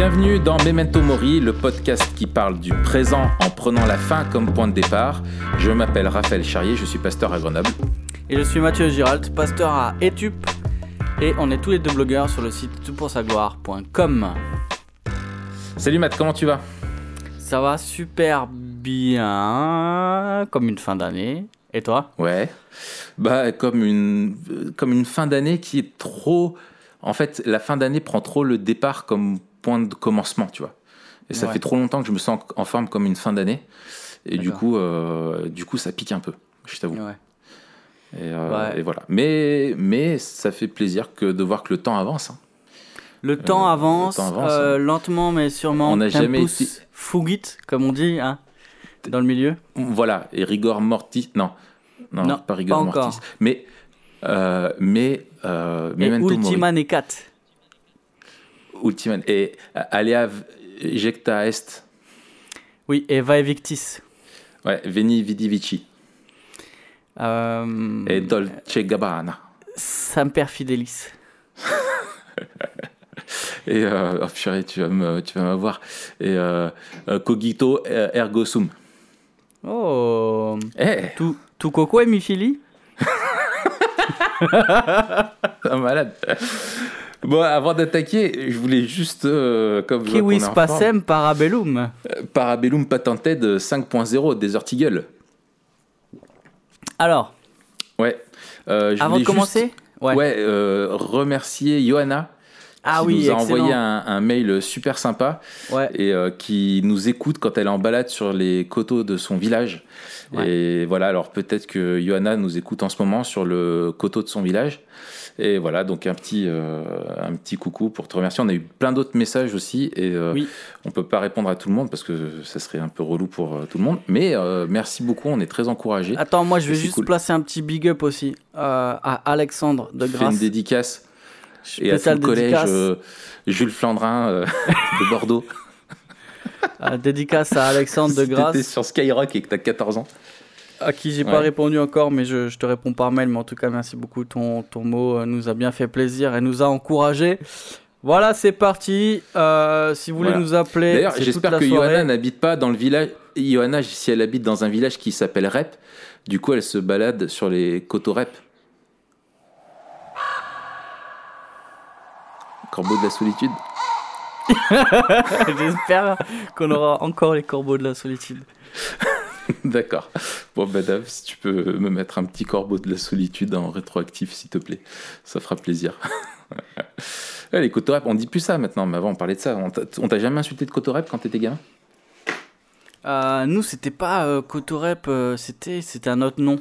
Bienvenue dans Memento Mori, le podcast qui parle du présent en prenant la fin comme point de départ. Je m'appelle Raphaël Charrier, je suis pasteur à Grenoble. Et je suis Mathieu Giralt, pasteur à Etup. Et on est tous les deux blogueurs sur le site toutpoursagloire.com. Salut Matt, comment tu vas? Ça va super bien, comme une fin d'année. Et toi? Ouais. Bah comme une comme une fin d'année qui est trop en fait, la fin d'année prend trop le départ comme point de commencement, tu vois. Et ça Ouais. fait trop longtemps que je me sens en forme comme une fin d'année. Et du coup, euh, du coup, ça pique un peu, je t'avoue. Ouais. Et, euh, Ouais. et voilà. Mais, mais ça fait plaisir que de voir que le temps avance. hein. Le temps Euh, avance, le temps avance, hein. lentement mais sûrement. On n'a jamais été- Fugit, comme on dit, hein, dans le milieu. Voilà. Et rigor mortis. Non, non, Non, pas rigor pas mortis. Mais, mais, euh, Et. Ultima Necat. Ultima. Et euh, alea jecta est. Oui, et Va Evictis. Ouais, veni vidi vici. Euh, Et dolce gabbana. Samper Fidelis. Et euh, oh purée, tu vas me, tu vas m'avoir. Et euh, euh, cogito ergo sum. Oh Eh, Tout, tout coco et Mifili un malade. Bon, avant d'attaquer, je voulais juste, euh, comme Kiwis Passem Parabellum. euh, Parabellum Patented 5.0 des Eagle. Alors, Ouais. Euh, je avant de commencer juste, ouais, euh, remercier Johanna Ah qui oui, nous a excellent. envoyé un, un mail super sympa Ouais. et euh, qui nous écoute quand elle est en balade sur les coteaux de son village. Ouais. Et voilà, alors peut-être que Johanna nous écoute en ce moment sur le coteau de son village. Et voilà, donc un petit, euh, un petit coucou pour te remercier. On a eu plein d'autres messages aussi et euh, Oui. on peut pas répondre à tout le monde parce que ça serait un peu relou pour euh, tout le monde. Mais euh, merci beaucoup, on est très encouragés. Attends, moi je vais juste cool. placer un petit big up aussi à Alexandre de Fais une Grasse. dédicace et à tout le collège Jules Flandrin de Bordeaux. dédicace à Alexandre de Si Grasse, sur Skyrock et que t'as 14 ans. À qui j'ai Ouais. pas répondu encore, mais je, je te réponds par mail. Mais en tout cas, merci beaucoup. Ton, ton mot euh, nous a bien fait plaisir et nous a encouragé. Voilà, c'est parti. Euh, si vous voulez Voilà. nous appeler, D'ailleurs, j'espère que. Johanna n'habite pas dans le village. Johanna, si elle habite dans un village qui s'appelle Rep, du coup, elle se balade sur les coteaux Rep. Corbeau de la solitude. J'espère qu'on aura encore les corbeaux de la solitude. D'accord. Bon, bah, Dave, si tu peux me mettre un petit corbeau de la solitude en rétroactif, s'il te plaît, ça fera plaisir. Ouais, les coteaux Rep, on dit plus ça maintenant, mais avant on parlait de ça. On t'a jamais insulté de coteaux Rep quand t'étais gamin? Euh, nous, c'était pas euh, Cotorep, euh, c'était c'était un autre nom.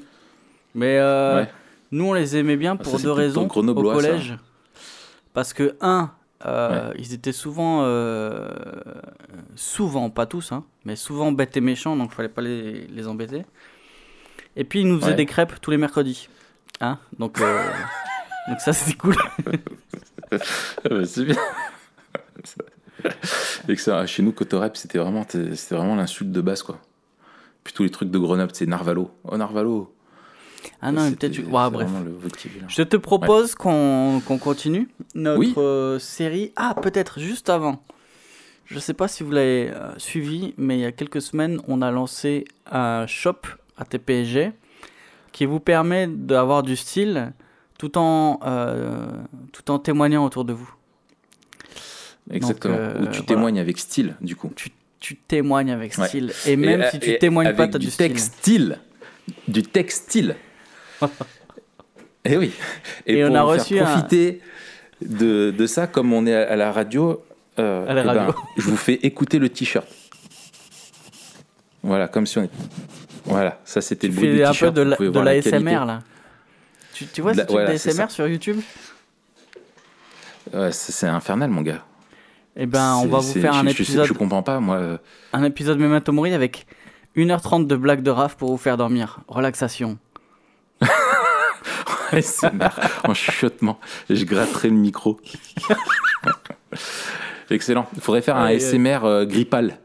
Mais euh, Ouais. nous, on les aimait bien Ah, pour ça, deux raisons au grenoblois, ça. collège. Parce que, un, euh, ils étaient souvent, euh, souvent, pas tous, hein, mais souvent bêtes et méchants, donc il fallait pas les, les embêter. Et puis, ils nous faisaient Ouais. des crêpes tous les mercredis. Hein donc, euh, donc, ça, c'était cool. Ah bah, c'est bien. Excellent. Chez nous, Cotorep, c'était vraiment, c'était vraiment l'insulte de base, quoi. Puis tous les trucs de Grenoble, c'est Narvalo. Oh, Narvalo. Ah non, peut-être. Ouais, bref. Je te propose qu'on qu'on continue notre Oui. euh, série. Ah, peut-être juste avant. Je sais pas si vous l'avez euh, suivi, mais il y a quelques semaines, on a lancé un shop à TPG qui vous permet d'avoir du style tout en, euh, tout en témoignant autour de vous. Exactement. tu voilà. témoignes avec style, du coup. Tu, tu témoignes avec Ouais. style. Et même Et- si tu témoignes pas, tu as du, du style. textile. Du textile. Et oui. Et pour on a vous faire reçu un- profiter de, de ça, comme on est à, la radio, euh, À la eh ben, radio. je vous fais écouter le t-shirt. Voilà, comme si on est. Voilà, ça c'était Tu le bruit du un peu t-shirt. de vous la, pouvez de la. SMR là. Tu, tu vois ce la- truc voilà, d'ASMR sur YouTube? C'est infernal, mon gars. Eh ben, on va vous faire un je, je sais- épisode Je, comprends pas, moi. euh, un épisode Memento Mori avec 1h30 de blagues de raf pour vous faire dormir. Relaxation. En chuchotement. Je gratterai le micro. Excellent. Il faudrait faire un. ASMR euh, grippal.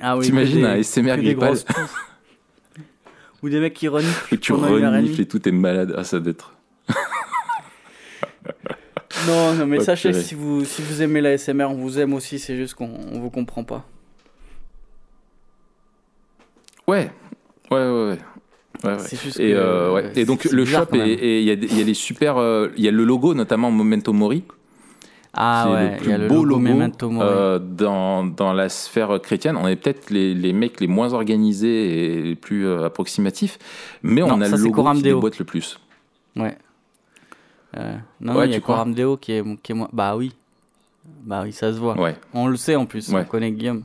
Ah oui, T'imagines un des grippal. Ou des mecs qui reniflent où tu et renifles et tout est malade. Ah, ça doit être. Non, non, mais Oh, sachez, purée. si vous, si vous aimez la SMR, on vous aime aussi, c'est juste qu'on on vous comprend pas. Ouais, ouais, ouais, ouais. Ouais, ouais. C'est juste Et, euh, ouais. et donc le bizarre shop, et il y, a y les super, euh, il y a le logo notamment Memento Mori, Ah qui est ouais, le plus y a le beau logo logo euh, dans, dans la sphère chrétienne. On est peut-être les, les mecs les moins organisés et les plus euh, approximatifs, mais on a ça, le logo Coram qui Deo. déboîte le plus. Ouais. Non, il y a Coram Deo qui est, qui est moins. Bah oui. Bah oui, ça se voit. On le sait en plus, on connaît Guillaume.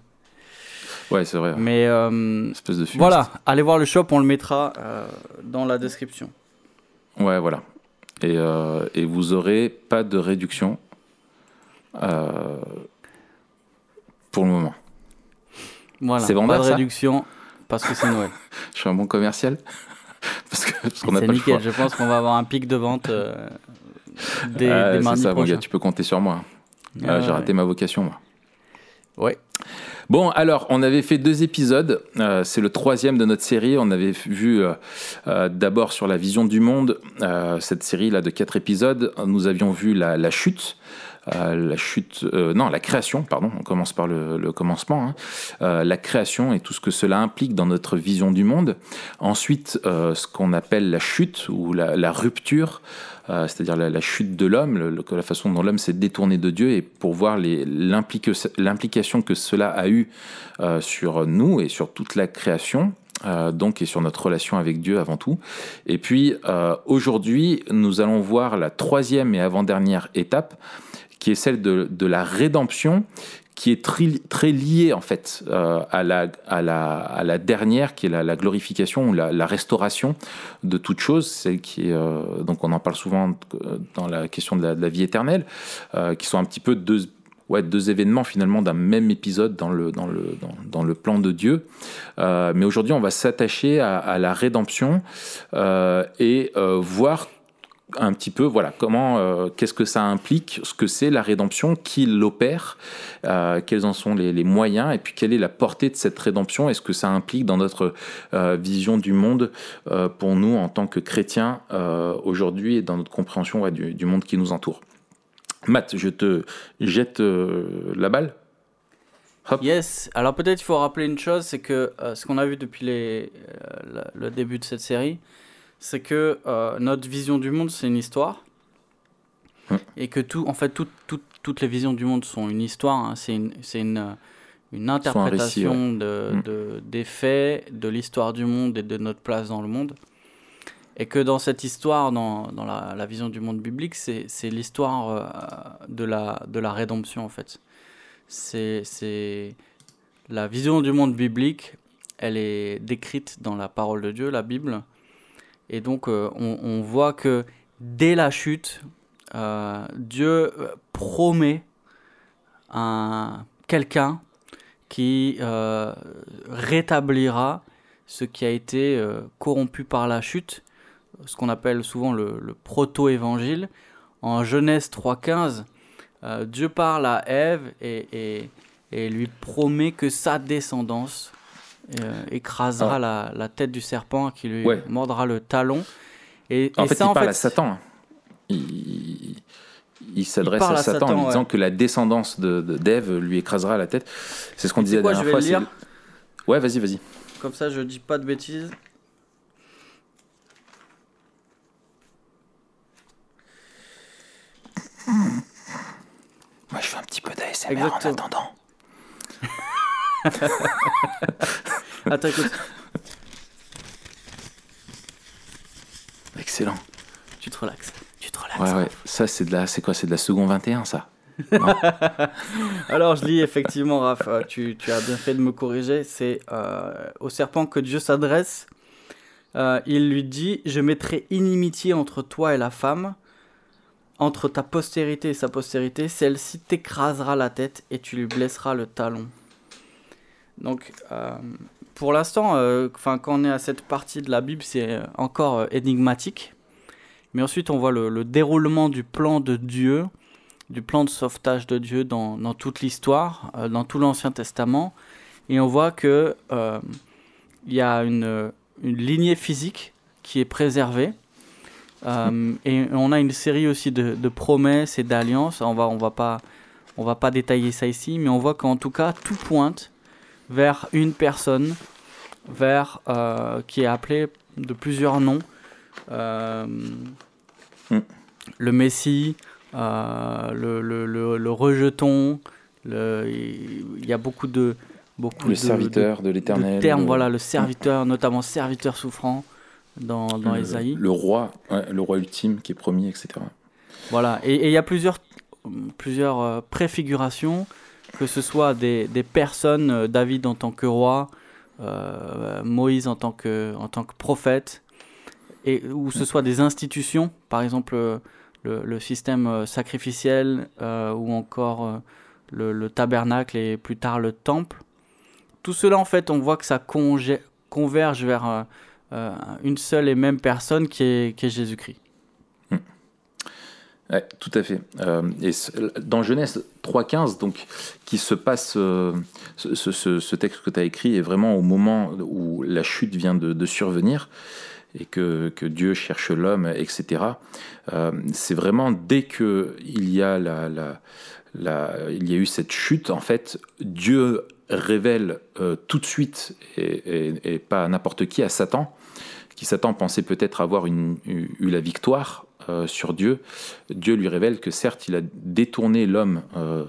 Ouais, c'est vrai. Mais euh, Espèce de voilà, allez voir le shop, on le mettra euh, dans la description. Ouais, voilà. Et, euh, et vous aurez pas de réduction pour le moment. Voilà, C'est pas vendeur, de réduction parce que c'est Noël. Je suis un bon commercial parce qu'on pas le nickel, choix. je pense qu'on va avoir un pic de vente dès, dès c'est mardi ça, prochain. gars, tu peux compter sur moi. Ah, J'ai raté ma vocation, moi. Bon, alors, on avait fait deux épisodes. Euh, c'est le troisième de notre série. On avait vu euh, euh, d'abord sur la vision du monde, cette série-là de quatre épisodes. Nous avions vu la chute. Euh, la chute, euh, non, la création, pardon, on commence par le, commencement, hein. Euh, la création et tout ce que cela implique dans notre vision du monde. Ensuite, ce qu'on appelle la chute ou la, rupture, c'est-à-dire la, chute de l'homme, la façon dont l'homme s'est détourné de Dieu et pour voir l'implication que cela a eu sur nous et sur toute la création. donc et sur notre relation avec Dieu avant tout. Et puis aujourd'hui, nous allons voir la troisième et avant-dernière étape, qui est celle de, la rédemption, qui est très, très liée en fait euh, à, la, dernière, qui est la, glorification ou la, restauration de toute chose, celle qui est, euh, donc on en parle souvent euh, dans la question de la, vie éternelle, qui sont un petit peu deux, événements finalement d'un même épisode dans le, plan de Dieu. Mais aujourd'hui, on va s'attacher à, à la rédemption et voir un petit peu, voilà, comment, euh, qu'est-ce que ça implique, ce que c'est la rédemption, qui l'opère, euh, quels en sont les, moyens, et puis quelle est la portée de cette rédemption, est-ce que ça implique dans notre euh, vision du monde pour nous en tant que chrétiens aujourd'hui et dans notre compréhension du, monde qui nous entoure. Matt, je te jette la balle. Yes, alors peut-être il faut rappeler une chose, c'est que ce qu'on a vu depuis le début de cette série, c'est que euh, notre vision du monde, c'est une histoire. Et que tout, en fait, tout- tout- toutes les visions du monde sont une histoire. hein. C'est une, euh, interprétation de, Hum. de- des faits, de l'histoire du monde et de notre place dans le monde. Et que dans cette histoire, dans, dans la, la vision du monde biblique, c'est l'histoire euh, de, la, de la rédemption, en fait. C'est- la vision du monde biblique, elle est décrite dans la parole de Dieu, la Bible. Et donc, euh, on, voit que dès la chute, euh, Dieu euh, promet un quelqu'un qui rétablira ce qui a été corrompu par la chute, ce qu'on appelle souvent le, le proto-évangile. En Genèse 3.15, euh, Dieu parle à Ève et lui promet que sa descendance euh, écrasera Ah. la, la tête du serpent qui lui Ouais. mordra le talon. Et, En et fait, ça, il en parle fait, à Satan. Il, il s'adresse à, à Satan, en lui disant ouais. que la descendance de de- d'Ève lui écrasera la tête. C'est ce qu'on disait quoi, la je dernière vais fois. c'est- Ouais, vas-y, vas-y. Comme ça, je dis pas de bêtises. Moi, je fais un petit peu d'ASMR en attendant. Attends, écoute, Excellent. tu te relaxes. Tu te relaxes. Ouais, ouais. Ça, c'est de la, c'est quoi? C'est de la seconde 21, ça? Alors, je lis effectivement, Raph, euh, tu, tu as bien fait de me corriger. C'est euh, au serpent que Dieu s'adresse. Euh, il lui dit Je mettrai inimitié entre toi et la femme, entre ta postérité et sa postérité. Celle-ci t'écrasera la tête et tu lui blesseras le talon. Donc, euh, pour l'instant, euh, 'fin, quand on est à cette partie de la Bible, c'est encore euh, énigmatique. Mais ensuite, on voit le, le déroulement du plan de Dieu du plan de sauvetage de Dieu dans, toute l'histoire, dans tout l'Ancien Testament. Et on voit que euh, il y a une, lignée physique qui est préservée. Et on a une série aussi de, de promesses et d'alliances. On va, on va va pas détailler ça ici, mais on voit qu'en tout cas tout pointe vers une personne, vers euh, qui est appelé de plusieurs noms. Euh, Mm. Le Messie, euh, le, le, le, le rejeton. Il y a beaucoup de beaucoup Le de- serviteur de de, l'éternel. termes. le- Voilà, le serviteur, notamment serviteur souffrant dans, dans Ésaïe. le roi, ouais, le roi ultime qui est promis, etc. Voilà, et il y a plusieurs, plusieurs préfigurations, que ce soit des, des personnes, euh, David en tant que roi, euh, Moïse en tant que, en tant que prophète, et ou ce soit des institutions, par exemple euh, le, le système sacrificiel, euh, ou encore le, le tabernacle et plus tard le temple. Tout cela, en fait, on voit que ça converge vers euh, une seule et même personne qui est, qui est Jésus-Christ. Tout à fait. Euh, et dans Genèse 3.15, donc, qui se passe, euh, ce, texte que tu as écrit est vraiment au moment où la chute vient de, survenir et que, Dieu cherche l'homme, etc. Euh, c'est vraiment dès que il y a il y a eu cette chute, en fait, Dieu révèle tout de suite et, et- et pas n'importe qui à Satan, qui Satan pensait peut-être avoir eu la victoire euh, sur Dieu. Dieu lui révèle que certes, il a détourné l'homme euh,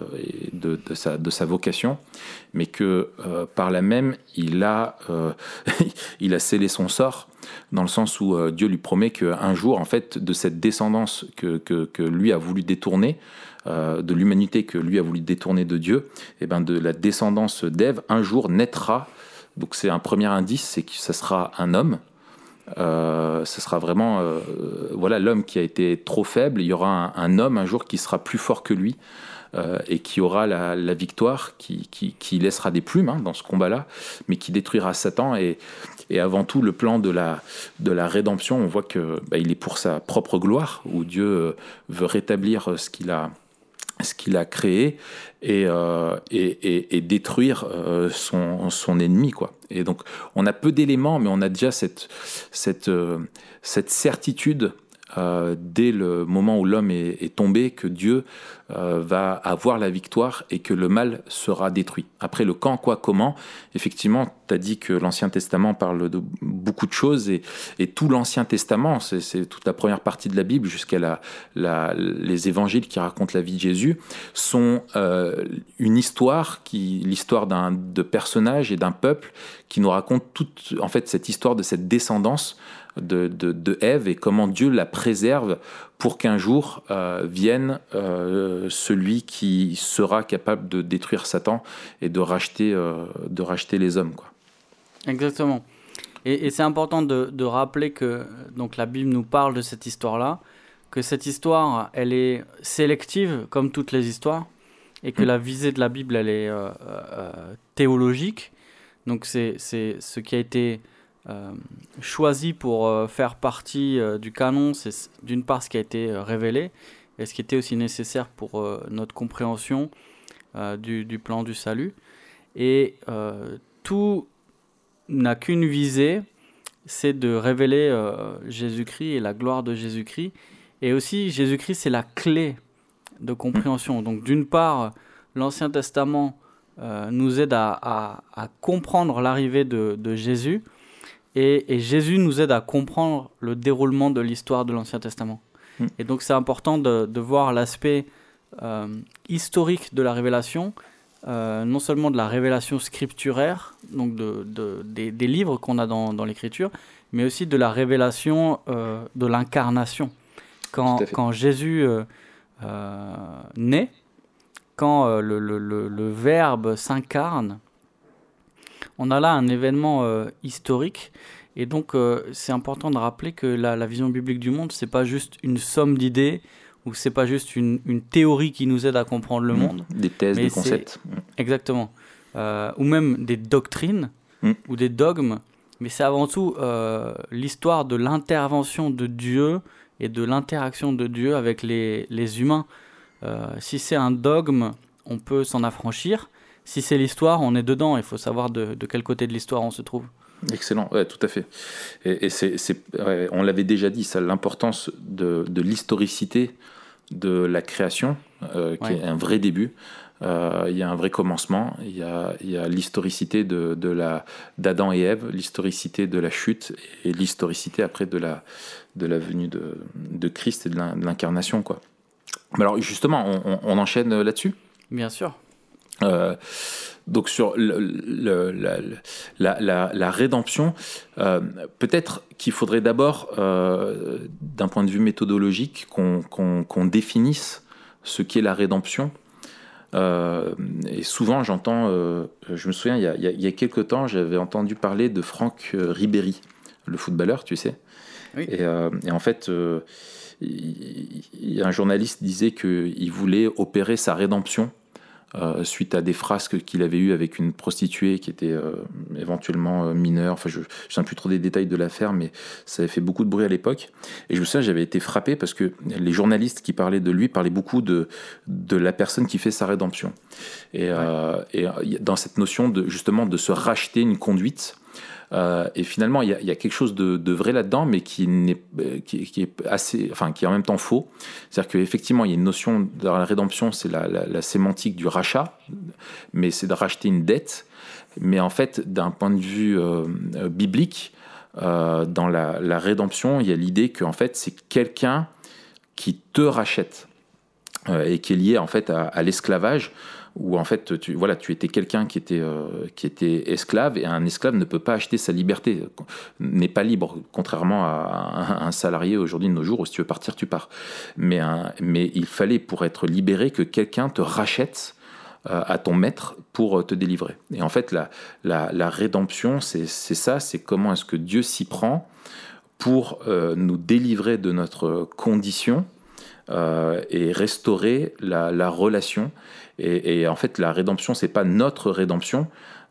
de, sa, vocation, mais que euh, par là même, il a, scellé son sort, dans le sens où Dieu lui promet qu'un jour, en fait, de cette descendance que, lui a voulu détourner, de l'humanité que lui a voulu détourner de Dieu, et ben de la descendance d'Ève, un jour naîtra. Donc c'est un premier indice, c'est que ça sera un homme. Euh, ce sera vraiment euh, voilà l'homme qui a été trop faible. Il y aura un, homme un jour qui sera plus fort que lui euh, et qui aura la, la victoire, qui, qui, qui laissera des plumes hein, dans ce combat-là, mais qui détruira Satan. Et, et avant tout, le plan de la, de la rédemption, on voit que bah, il est pour sa propre gloire, où Dieu euh, veut rétablir euh, ce qu'il a ce qu'il a créé et, euh, et, et, détruire euh, son, son ennemi. Quoi. Et donc, on a peu d'éléments, mais on a déjà cette, cette, euh, cette certitude euh, dès le moment où l'homme est, tombé que Dieu euh, va avoir la victoire et que le mal sera détruit. Après, le quand, quoi, comment, effectivement, tu as dit que l'Ancien Testament parle de beaucoup de choses et, tout l'Ancien Testament, c'est toute la première partie de la Bible jusqu'à la, les évangiles qui racontent la vie de Jésus, sont euh, une histoire, qui l'histoire d'un de personnages et d'un peuple qui nous raconte toute en fait cette histoire de cette descendance de, de, de Ève et comment Dieu la préserve pour qu'un jour euh, vienne euh, celui qui sera capable de détruire Satan et de racheter, euh, de racheter les hommes. Quoi. Exactement. Et, et c'est important de, de rappeler que donc la Bible nous parle de cette histoire-là, que cette histoire, elle est sélective comme toutes les histoires, et que Mm. la visée de la Bible, elle est théologique. Donc c'est c'est ce qui a été euh, choisi pour euh, faire partie euh, du canon, c'est d'une part ce qui a été révélé, et ce qui était aussi nécessaire pour notre compréhension du, plan du salut. Et tout n'a qu'une visée, c'est de révéler Jésus-Christ et la gloire de Jésus-Christ. Et aussi, Jésus-Christ, c'est la clé de compréhension. Donc, d'une part, l'Ancien Testament nous aide à, comprendre l'arrivée de Jésus, et, et Jésus nous aide à comprendre le déroulement de l'histoire de l'Ancien Testament. Mm. Et donc, c'est important de, de voir l'aspect euh, historique de la révélation, euh, non seulement de la révélation scripturaire, donc de, de- des, des livres qu'on a dans, dans l'Écriture, mais aussi de la révélation euh, de l'incarnation. Quand, Jésus naît, quand le, le- le- le Verbe s'incarne, on a là un événement euh, historique. Et donc, euh, c'est important de rappeler que la, la vision biblique du monde, c'est pas juste une somme d'idées ou c'est pas juste une, une théorie qui nous aide à comprendre le Mm. monde. Des thèses, des concepts. Exactement. Euh, ou même des doctrines Mm. ou des dogmes. Mais c'est avant tout l'histoire de l'intervention de Dieu et de l'interaction de Dieu avec les, les humains. Si c'est un dogme, on peut s'en affranchir. Si c'est l'histoire, on est dedans. Il faut savoir de, de quel côté de l'histoire on se trouve. Excellent, ouais, tout à fait. Et, c'est, on l'avait déjà dit, ça, l'importance de, de l'historicité de la création, euh, qui est un vrai début. Euh, il y a un vrai commencement, il y a, l'historicité de, de la, d'Adam et Ève, l'historicité de la chute et l'historicité après de la, de la venue de, de Christ et de l'incarnation. Quoi. Alors justement, on, on, enchaîne là-dessus? Bien sûr. Euh, donc sur le, la, la, la, rédemption, euh, peut-être qu'il faudrait d'abord, euh, d'un point de vue méthodologique, qu'on définisse ce qu'est la rédemption. Et souvent, j'entends, je me souviens, il y, a, il y a quelques temps, j'avais entendu parler de Franck Ribéry, le footballeur, tu sais. Et, et, en fait, il, un journaliste disait qu'il voulait opérer sa rédemption euh, suite à des frasques qu'il avait eues avec une prostituée qui était euh, éventuellement euh, mineure. Enfin, je ne sais plus trop des détails de l'affaire, mais ça avait fait beaucoup de bruit à l'époque. Et je me souviens, j'avais été frappé parce que les journalistes qui parlaient de lui parlaient beaucoup de, de la personne qui fait sa rédemption. Et, et dans cette notion de justement de se racheter une conduite, euh, et finalement, il y, a, quelque chose de, vrai là-dedans, mais qui, n'est, qui, est assez, enfin, qui est en même temps faux. C'est-à-dire qu'effectivement, il y a une notion dans la rédemption, c'est la, sémantique du rachat, mais c'est de racheter une dette. Mais en fait, d'un point de vue euh, biblique, euh, dans la, rédemption, il y a l'idée que en fait, c'est quelqu'un qui te rachète et qui est lié en fait à l'esclavage où en fait tu, voilà, tu étais quelqu'un qui, était euh, qui était esclave et un esclave ne peut pas acheter sa liberté, n'est pas libre, contrairement à un, salarié aujourd'hui de nos jours où si tu veux partir, tu pars. Mais, il fallait pour être libéré que quelqu'un te rachète euh, à ton maître pour euh, te délivrer. Et en fait, la, la, rédemption, c'est ça, c'est comment est-ce que Dieu s'y prend pour nous délivrer de notre condition et restaurer la relation et, en fait, la rédemption, c'est pas notre rédemption,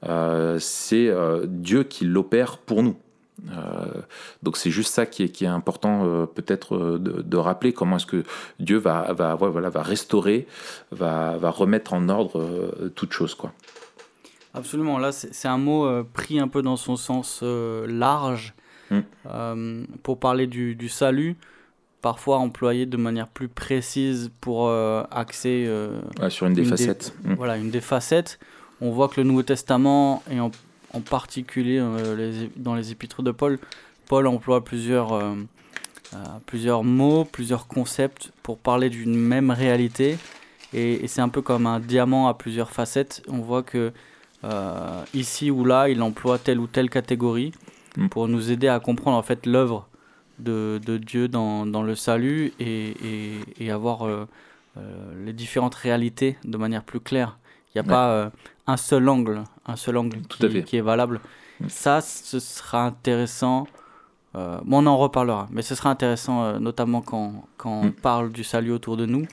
euh, c'est euh, Dieu qui l'opère pour nous. Euh, donc c'est juste ça qui est, qui est important peut-être de, rappeler comment est-ce que Dieu va, va, voilà, va restaurer, va, va remettre en ordre toute chose. Quoi. Absolument, là c'est un mot pris un peu dans son sens large mm. pour parler du, du salut parfois employé de manière plus précise pour euh, axer euh, sur une des facettes. Mm. Voilà, une des facettes. On voit que le Nouveau Testament, et en, particulier euh, les, dans les épîtres de Paul, Paul emploie plusieurs, plusieurs mots, plusieurs concepts pour parler d'une même réalité. Et, c'est un peu comme un diamant à plusieurs facettes. On voit que ici ou là, il emploie telle ou telle catégorie mm. pour nous aider à comprendre en fait l'œuvre de, de Dieu dans, dans, le salut et, et, et avoir euh, euh, les différentes réalités de manière plus claire. Il n'y a pas euh, un seul angle, un seul angle qui, qui est valable. Mm. Ça, ce sera intéressant. bon, on en reparlera, mais ce sera intéressant, notamment quand, quand on mm. parle du salut autour de nous.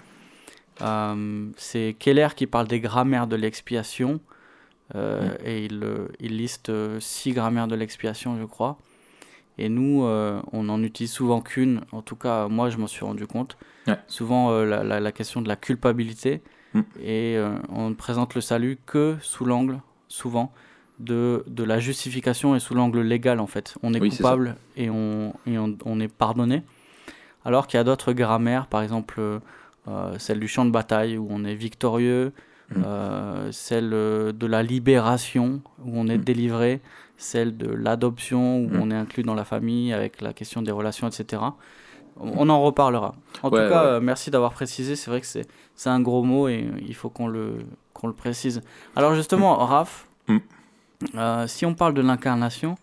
c'est Keller qui parle des grammaires de l'expiation. Mm. Et il, il liste six grammaires de l'expiation, je crois. Et nous, euh, on n'en utilise souvent qu'une. En tout cas, moi, je m'en suis rendu compte. Souvent, euh, la, la, question de la culpabilité. Mm. Et euh, on ne présente le salut que sous l'angle, souvent, de, de la justification et sous l'angle légal, en fait. On est coupable et, on, et on, on, est pardonné. Alors qu'il y a d'autres grammaires, par exemple celle du champ de bataille, où on est victorieux. Mm. celle de la libération, où on est mm. délivré celle de l'adoption, où mm. on est inclus dans la famille avec la question des relations, etc. On en reparlera. En tout cas, euh, merci d'avoir précisé. C'est vrai que c'est un gros mot et il faut qu'on le, qu'on le précise. Alors justement, mm. Raph, mm. Euh, si on parle de l'incarnation,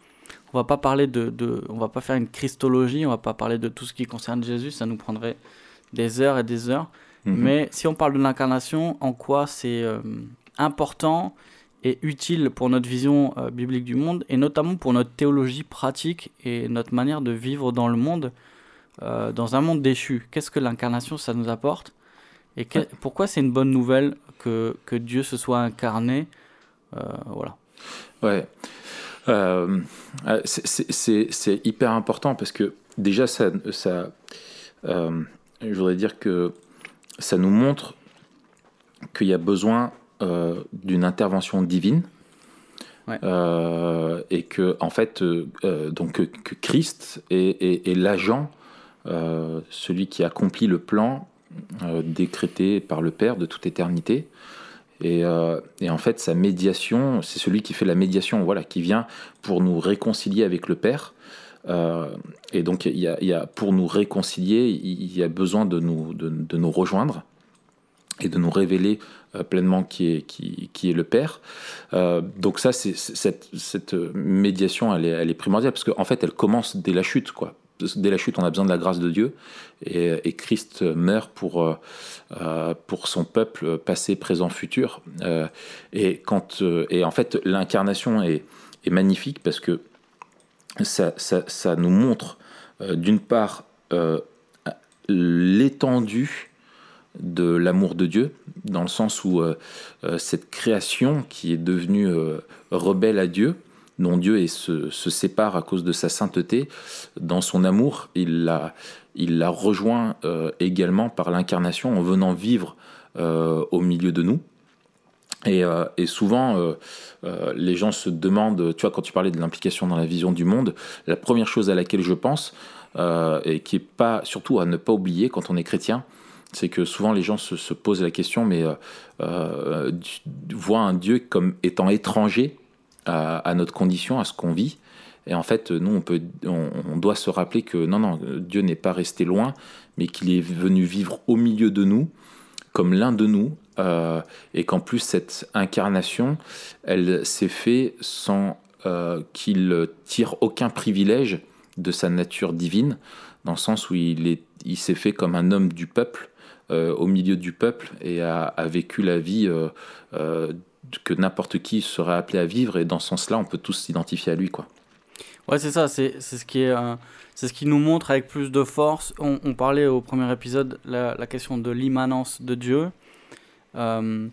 on va pas parler de, de, on va pas faire une christologie, on va pas parler de tout ce qui concerne Jésus, ça nous prendrait des heures et des heures. Mm-hmm. Mais si on parle de l'incarnation, en quoi c'est euh, important est utile pour notre vision euh, biblique du monde et notamment pour notre théologie pratique et notre manière de vivre dans le monde, euh, dans un monde déchu. Qu'est-ce que l'incarnation ça nous apporte et pourquoi c'est une bonne nouvelle que, que, Dieu se soit incarné euh, Voilà. Ouais. c'est hyper important parce que déjà, ça, ça je voudrais dire que ça nous montre qu'il y a besoin euh, d'une intervention divine et que en fait, donc que Christ est, l'agent, celui qui accomplit le plan décrété par le Père de toute éternité. Et, et, en fait, sa médiation, c'est celui qui fait la médiation, voilà, qui vient pour nous réconcilier avec le Père. Euh, et donc, il y, a, pour nous réconcilier, il y a besoin de nous, de, nous rejoindre et de nous révéler euh, pleinement qui est, le Père. Euh, donc ça, cette, cette, médiation, elle est, primordiale, parce qu'en en fait, elle commence dès la chute. Dès la chute, on a besoin de la grâce de Dieu, et, Christ meurt pour, son peuple passé, présent, futur. et, en fait, l'incarnation est, magnifique, parce que ça, nous montre euh, d'une part euh, l'étendue de l'amour de Dieu, dans le sens où euh, cette création qui est devenue rebelle à Dieu, dont Dieu se, sépare à cause de sa sainteté, dans son amour, il la, il rejoint également par l'incarnation en venant vivre au milieu de nous. Et, euh, souvent, euh, euh, les gens se demandent, tu vois, quand tu parlais de l'implication dans la vision du monde, la première chose à laquelle je pense, et qui est pas, surtout à ne pas oublier quand on est chrétien, c'est que souvent les gens se, se posent la question, mais voient un Dieu comme étant étranger à, notre condition, à ce qu'on vit. Et en fait, nous, on, peut, on, doit se rappeler que non, non, Dieu n'est pas resté loin, mais qu'il est venu vivre au milieu de nous, comme l'un de nous, euh, et qu'en plus cette incarnation, elle s'est faite sans euh, qu'il tire aucun privilège de sa nature divine, dans le sens où il, est, il s'est fait comme un homme du peuple, euh, au milieu du peuple, et a, vécu la vie que n'importe qui serait appelé à vivre, et dans ce sens-là, on peut tous s'identifier à lui. quoi. Ouais, c'est ça, c'est, ce qui est, ce qui nous montre avec plus de force. On, parlait au premier épisode la, la question de l'immanence de Dieu. Euh,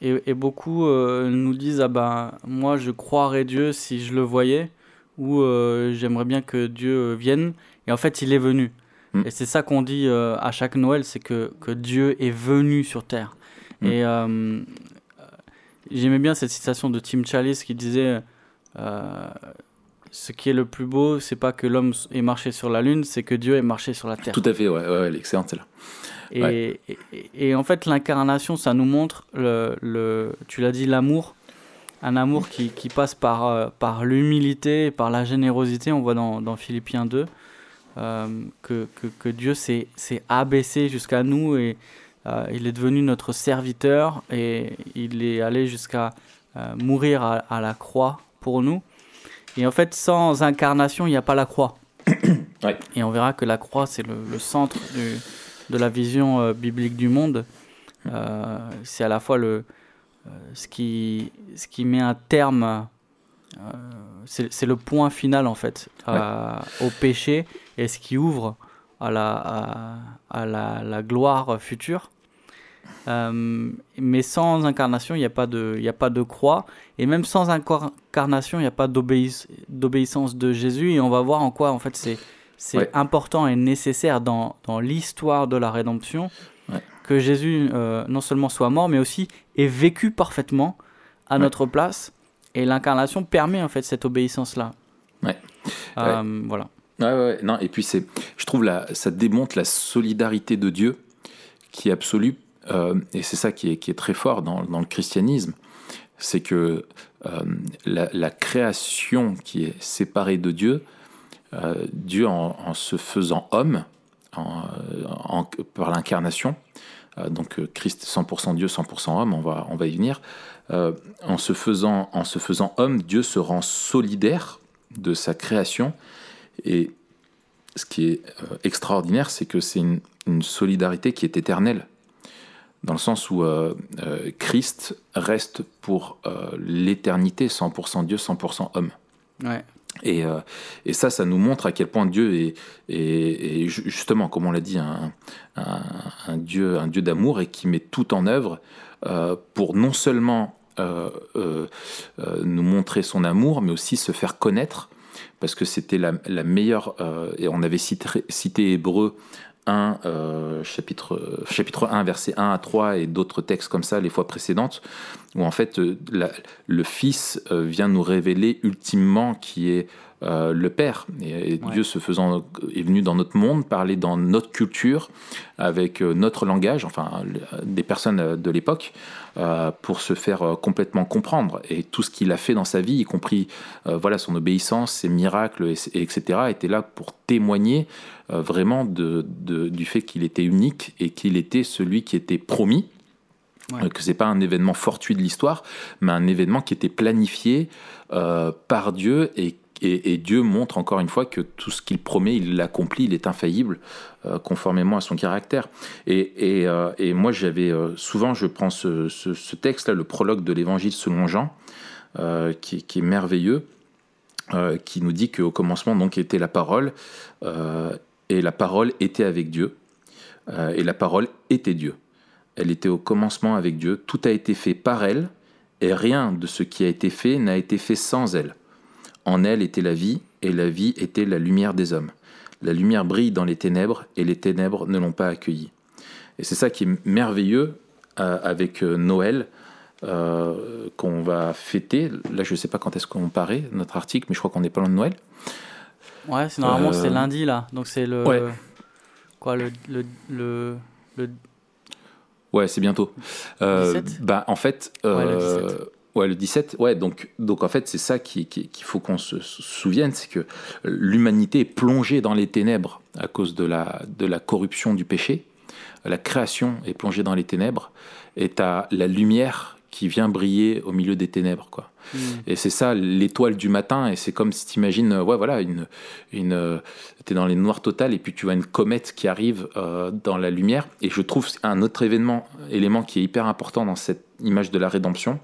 et, beaucoup euh, nous disent ah ben moi je croirais Dieu si je le voyais ou euh, j'aimerais bien que Dieu vienne et en fait il est venu hmm. et c'est ça qu'on dit à chaque Noël c'est que, que Dieu est venu sur terre hmm. et j'aimais bien cette citation de Tim Chalice qui disait ce qui est le plus beau, c'est pas que l'homme ait marché sur la lune, c'est que Dieu ait marché sur la terre. Tout à fait, ouais, ouais, ouais excellente là. Et, et, en fait, l'incarnation, ça nous montre, le, le tu l'as dit, l'amour. Un amour qui, qui passe par, euh, par l'humilité, par la générosité. On voit dans, dans Philippiens 2 euh, que, que, que, Dieu s'est abaissé jusqu'à nous et euh, il est devenu notre serviteur et il est allé jusqu'à mourir à, à, la croix pour nous. Et en fait, sans incarnation, il n'y a pas la croix. Et on verra que la croix, c'est le, le centre du, de la vision euh, biblique du monde. Euh, c'est à la fois le, euh, ce, qui, ce qui met un terme, c'est le point final en fait au péché et ce qui ouvre à la, à, la, la, gloire future. mais sans incarnation, il n'y a, pas de, a pas de croix. Et même sans incarnation, il n'y a pas d'obéissance de Jésus. Et on va voir en quoi, en fait, c'est c'est important et nécessaire dans, dans l'histoire de la rédemption que Jésus euh, non seulement soit mort, mais aussi ait vécu parfaitement à notre place. Et l'incarnation permet en fait cette obéissance-là. Ouais. Euh, voilà. Non, et puis c'est, je trouve la, ça démontre la solidarité de Dieu qui est absolue, euh, et c'est ça qui est, qui est, très fort dans, le christianisme, c'est que la, la, création qui est séparée de Dieu euh, Dieu en, se faisant homme, par l'incarnation, euh, donc euh, Christ 100% Dieu, 100% homme, on va, on va y venir, en, se faisant, en se faisant homme, Dieu se rend solidaire de sa création. Et ce qui est extraordinaire, c'est que c'est une, solidarité qui est éternelle, dans le sens où Christ reste pour l'éternité 100% Dieu, 100% homme. Ouais. Et, euh, et, ça, ça nous montre à quel point Dieu est, est, justement, comme on l'a dit, un, un, Dieu, un Dieu d'amour et qui met tout en œuvre euh, pour non seulement euh, nous montrer son amour, mais aussi se faire connaître, parce que c'était la, meilleure, et on avait cité, Hébreu 1, chapitre, chapitre 1, verset 1 à 3, et d'autres textes comme ça les fois précédentes, où en fait le Fils vient nous révéler ultimement qui est euh, le Père. Et, Dieu se faisant est venu dans notre monde, parler dans notre culture, avec euh, notre langage, enfin des personnes euh, de l'époque, pour se faire complètement comprendre. Et tout ce qu'il a fait dans sa vie, y compris voilà son obéissance, ses miracles, et, etc., était là pour témoigner vraiment de, du fait qu'il était unique et qu'il était celui qui était promis. que c'est pas un événement fortuit de l'histoire, mais un événement qui était planifié par Dieu et et, Dieu montre encore une fois que tout ce qu'il promet, il l'accomplit, il est infaillible, euh, conformément à son caractère. Et, euh, moi, j'avais euh, souvent, je prends ce, texte-là, le prologue de l'Évangile selon Jean, qui, est merveilleux, qui nous dit qu'au commencement donc était la parole, et la parole était avec Dieu, et la parole était Dieu. Elle était au commencement avec Dieu. Tout a été fait par elle, et rien de ce qui a été fait n'a été fait sans elle. En elle était la vie, et la vie était la lumière des hommes. La lumière brille dans les ténèbres, et les ténèbres ne l'ont pas accueillie. Et c'est ça qui est merveilleux euh, avec euh, Noël, euh, qu'on va fêter. Là, je ne sais pas quand est-ce qu'on paraît, notre article, mais je crois qu'on n'est pas loin de Noël. Ouais, c'est normalement c'est lundi, là. Donc c'est le... Quoi, le... le, le, Ouais, c'est bientôt. 17 bah, en fait, ouais, le 17. Ouais, le 17, ouais, donc, donc en fait, c'est ça qu'il faut qu'on se souvienne, c'est que l'humanité est plongée dans les ténèbres à cause de la, de la corruption du péché. La création est plongée dans les ténèbres, et tu la lumière qui vient briller au milieu des ténèbres, quoi. Hmm. Et c'est ça l'étoile du matin, et c'est comme si tu imagines, ouais, voilà, une, une, tu es dans les noirs totales, et puis tu vois une comète qui arrive euh, dans la lumière. Et je trouve un autre événement, élément qui est hyper important dans cette image de la rédemption,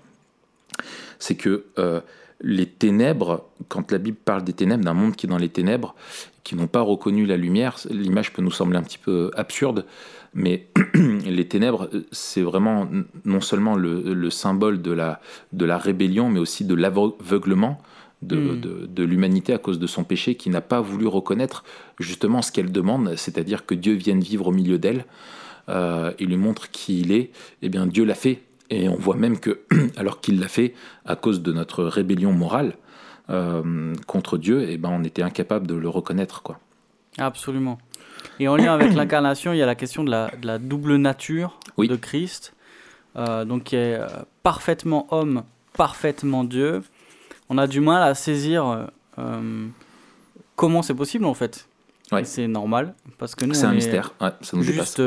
c'est que euh, les ténèbres, quand la Bible parle des ténèbres, d'un monde qui est dans les ténèbres, qui n'ont pas reconnu la lumière, l'image peut nous sembler un petit peu absurde, mais les ténèbres, c'est vraiment non seulement le, symbole de la, de la rébellion, mais aussi de l'aveuglement de, hmm. de, l'humanité à cause de son péché, qui n'a pas voulu reconnaître justement ce qu'elle demande, c'est-à-dire que Dieu vienne vivre au milieu d'elle. Euh, et lui montre qui il est, eh bien Dieu l'a fait et on voit même que, alors qu'il l'a fait à cause de notre rébellion morale euh, contre Dieu, et eh ben, on était incapable de le reconnaître. Quoi. Absolument. Et en lien avec l'incarnation, il y a la question de la, de la double nature de Christ, euh, donc qui est euh, parfaitement homme, parfaitement Dieu. On a du mal à saisir comment c'est possible en fait. Ouais. C'est normal parce que nous, c'est un mystère. ça nous juste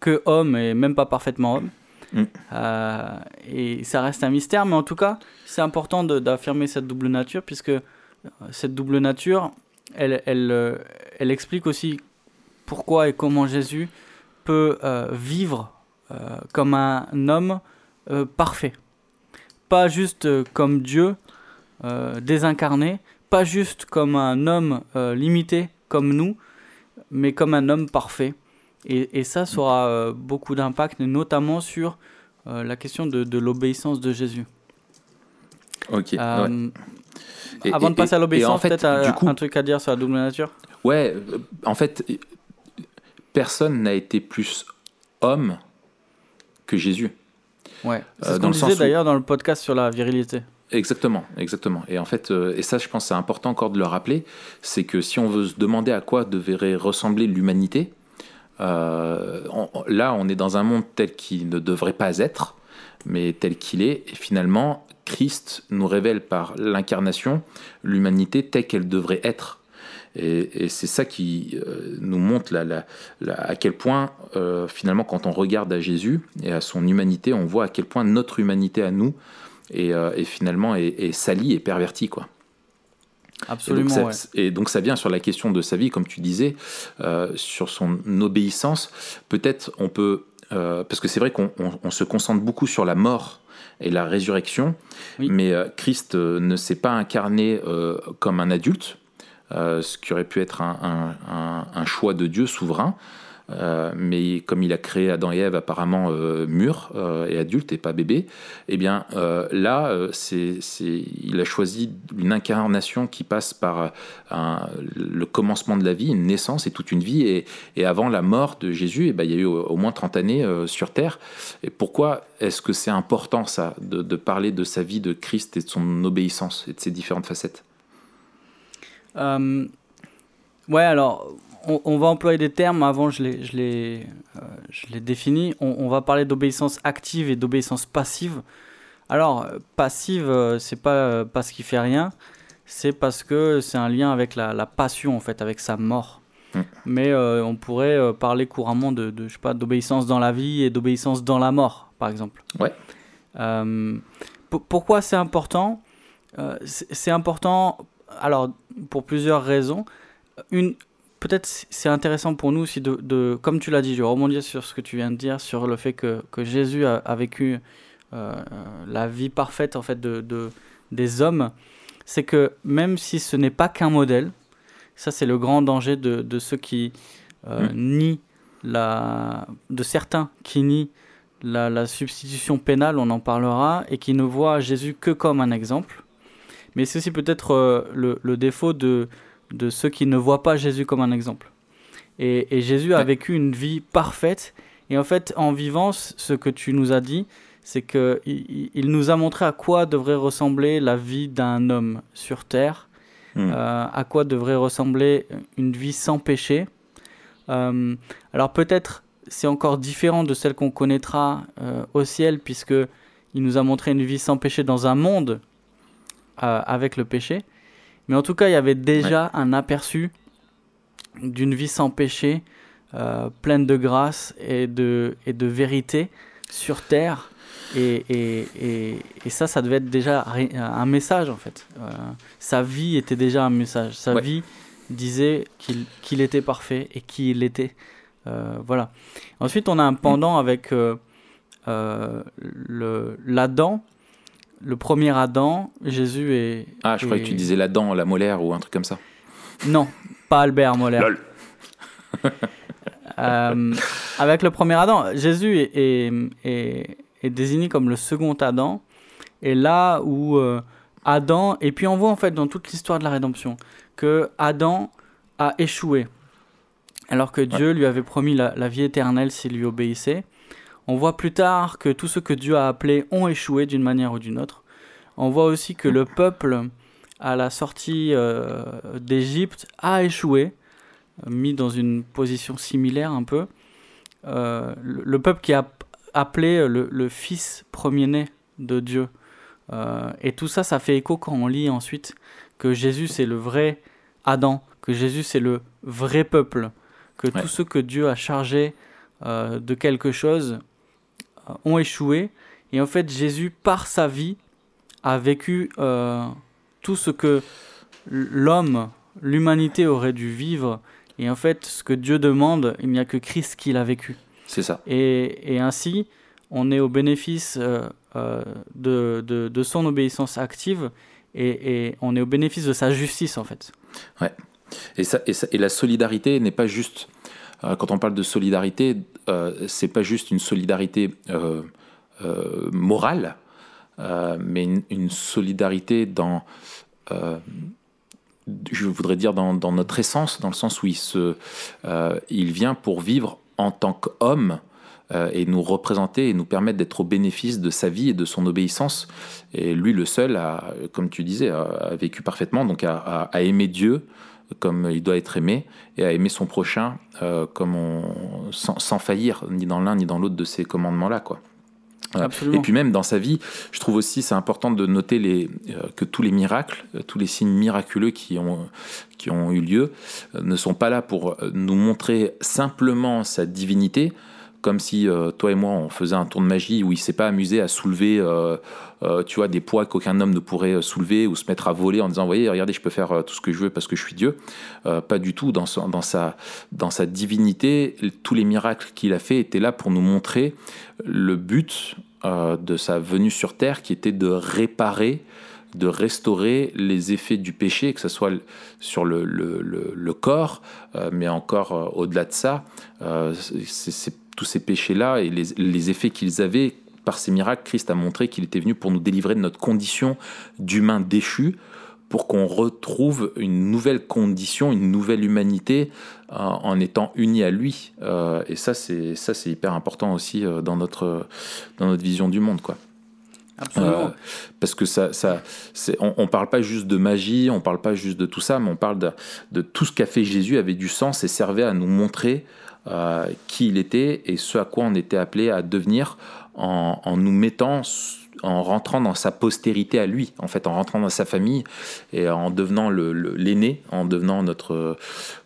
que homme et même pas parfaitement homme. Mm. Euh, et ça reste un mystère, mais en tout cas, c'est important d'affirmer cette double nature, puisque euh, cette double nature, elle, elle, euh, elle explique aussi pourquoi et comment Jésus peut vivre comme un homme parfait. Pas juste comme Dieu désincarné, pas juste comme un homme limité comme nous, mais comme un homme parfait. Et, ça, ça aura euh, beaucoup d'impact, notamment sur euh, la question de, l'obéissance de Jésus. Ok. Euh, avant de passer à l'obéissance, peut-être un truc à dire sur la double nature? Ouais, en fait, personne n'a été plus homme que Jésus. Ouais, c'est ce qu'on disait d'ailleurs dans le podcast sur la virilité. Exactement, exactement. Et en fait, et ça, je pense, c'est important encore de le rappeler, c'est que si on veut se demander à quoi devrait ressembler l'humanité, euh, là, on est dans un monde tel qu'il ne devrait pas être, mais tel qu'il est. Et finalement, Christ nous révèle par l'incarnation l'humanité telle qu'elle devrait être. Et, c'est ça qui euh, nous montre à quel point, euh, finalement, quand on regarde à Jésus et à son humanité, on voit à quel point notre humanité à nous est, finalement salie et pervertie. Quoi. Absolument. Et donc, ça, vient sur la question de sa vie, comme tu disais, euh, sur son obéissance. Peut-être on peut, euh, parce que c'est vrai qu'on se concentre beaucoup sur la mort et la résurrection, mais euh, Christ ne s'est pas incarné comme un adulte. ce qui aurait pu être un choix de Dieu souverain. Euh, mais comme il a créé Adam et Ève apparemment euh, mûrs euh, et adultes et pas bébés, eh bien là, il a choisi une incarnation qui passe par le commencement de la vie, une naissance et toute une vie. Et, avant la mort de Jésus, eh ben, il y a eu au, moins 30 années sur Terre. Et pourquoi est-ce que c'est important ça, de, parler de sa vie de Christ et de son obéissance et de ses différentes facettes? Ouais, alors on, va employer des termes, avant je les, je les, euh, je les définis. On, va parler d'obéissance active et d'obéissance passive. Alors, euh, passive, euh, c'est pas parce qu'il fait rien, c'est parce que c'est un lien avec la, passion, en fait, avec sa mort. Mm. Mais on pourrait parler couramment de, je sais pas, d'obéissance dans la vie et d'obéissance dans la mort, par exemple. Ouais. pourquoi c'est important? C'est important, alors, pour plusieurs raisons. Une, peut-être c'est intéressant pour nous aussi de, comme tu l'as dit, je rebondir sur ce que tu viens de dire, sur le fait que, que Jésus a, vécu euh, la vie parfaite en fait de, de des hommes. C'est que même si ce n'est pas qu'un modèle, ça c'est le grand danger de, de ceux qui euh, mm. nient la, de certains qui nient la, la, substitution pénale, on en parlera, et qui ne voient Jésus que comme un exemple. Mais c'est aussi peut-être euh, le, le, défaut de de ceux qui ne voient pas Jésus comme un exemple. Et, Jésus a vécu une vie parfaite. Et en fait, en vivant ce que tu nous as dit, c'est qu'il il nous a montré à quoi devrait ressembler la vie d'un homme sur terre, hmm. euh, à quoi devrait ressembler une vie sans péché. Euh, alors peut-être c'est encore différent de celle qu'on connaîtra euh, au ciel, puisque il nous a montré une vie sans péché dans un monde avec le péché. Mais en tout cas, il y avait déjà un aperçu d'une vie sans péché, euh, pleine de grâce et de, et de vérité sur terre. Et, et, et, ça, ça devait être déjà un message en fait. Euh, sa vie était déjà un message. Sa vie disait qu'il était parfait et qui il était. Euh, voilà. Ensuite, on a un pendant avec l'Adam le premier Adam, Jésus est. Ah, je croyais que tu disais la dent, la molaire ou un truc comme ça. Non, pas Albert Molaire. Euh, avec le premier Adam, Jésus est, est, est, désigné comme le second Adam. Et là où euh, Adam, et puis on voit en fait dans toute l'histoire de la rédemption que Adam a échoué. Alors que Dieu lui avait promis la, la vie éternelle s'il lui obéissait. On voit plus tard que tous ceux que Dieu a appelés ont échoué d'une manière ou d'une autre. On voit aussi que le peuple, à la sortie euh, d'Égypte, a échoué, mis dans une position similaire un peu. Euh, le, peuple qui a appelé le, fils premier-né de Dieu. Euh, et tout ça, ça fait écho quand on lit ensuite que Jésus c'est le vrai Adam, que Jésus c'est le vrai peuple, que tous ceux que Dieu a chargés de quelque chose ont échoué. Et en fait, Jésus, par sa vie, a vécu euh, tout ce que l'homme, l'humanité aurait dû vivre. Et en fait, ce que Dieu demande, il n'y a que Christ qui l'a vécu. C'est ça. Et, et, ainsi, on est au bénéfice euh, euh, de, de, de, son obéissance active et, et, on est au bénéfice de sa justice, en fait. Ouais. Et, ça, et, ça, et la solidarité n'est pas juste quand on parle de solidarité, euh, c'est pas juste une solidarité euh, morale, mais une, solidarité dans, je voudrais dire dans, notre essence, dans le sens où il, se, il vient pour vivre en tant qu'homme et nous représenter et nous permettre d'être au bénéfice de sa vie et de son obéissance. Et lui, le seul, comme tu disais, a, vécu parfaitement, donc a aimé Dieu, comme il doit être aimé, et à aimer son prochain euh, comme on, sans, faillir ni dans l'un ni dans l'autre de ces commandements-là. quoi. Euh, et puis même dans sa vie, je trouve aussi c'est important de noter les, euh, que tous les miracles, tous les signes miraculeux qui ont, qui ont eu lieu ne sont pas là pour nous montrer simplement sa divinité, comme si euh, toi et moi on faisait un tour de magie où il s'est pas amusé à soulever euh, euh, tu vois des poids qu'aucun homme ne pourrait soulever ou se mettre à voler en disant voyez regardez je peux faire tout ce que je veux parce que je suis Dieu. Pas du tout. Dans, dans, sa, dans sa divinité tous les miracles qu'il a fait étaient là pour nous montrer le but de sa venue sur terre qui était de réparer de restaurer les effets du péché, que ce soit sur le, corps, mais encore au-delà de ça, tous ces péchés-là et les, les effets qu'ils avaient, par ces miracles, Christ a montré qu'il était venu pour nous délivrer de notre condition d'humain déchu, pour qu'on retrouve une nouvelle condition, une nouvelle humanité en étant unis à lui. et ça, c'est ça, c'est hyper important aussi dans notre dans notre vision du monde, quoi. Absolument. Euh, parce que ça, ça on, on parle pas juste de magie, on parle pas juste de tout ça, mais on parle de, de tout ce qu'a fait Jésus avait du sens et servait à nous montrer euh, qui il était et ce à quoi on était appelé à devenir en, nous mettant en rentrant dans sa postérité à lui, en fait, en rentrant dans sa famille et en devenant l'aîné, en devenant notre,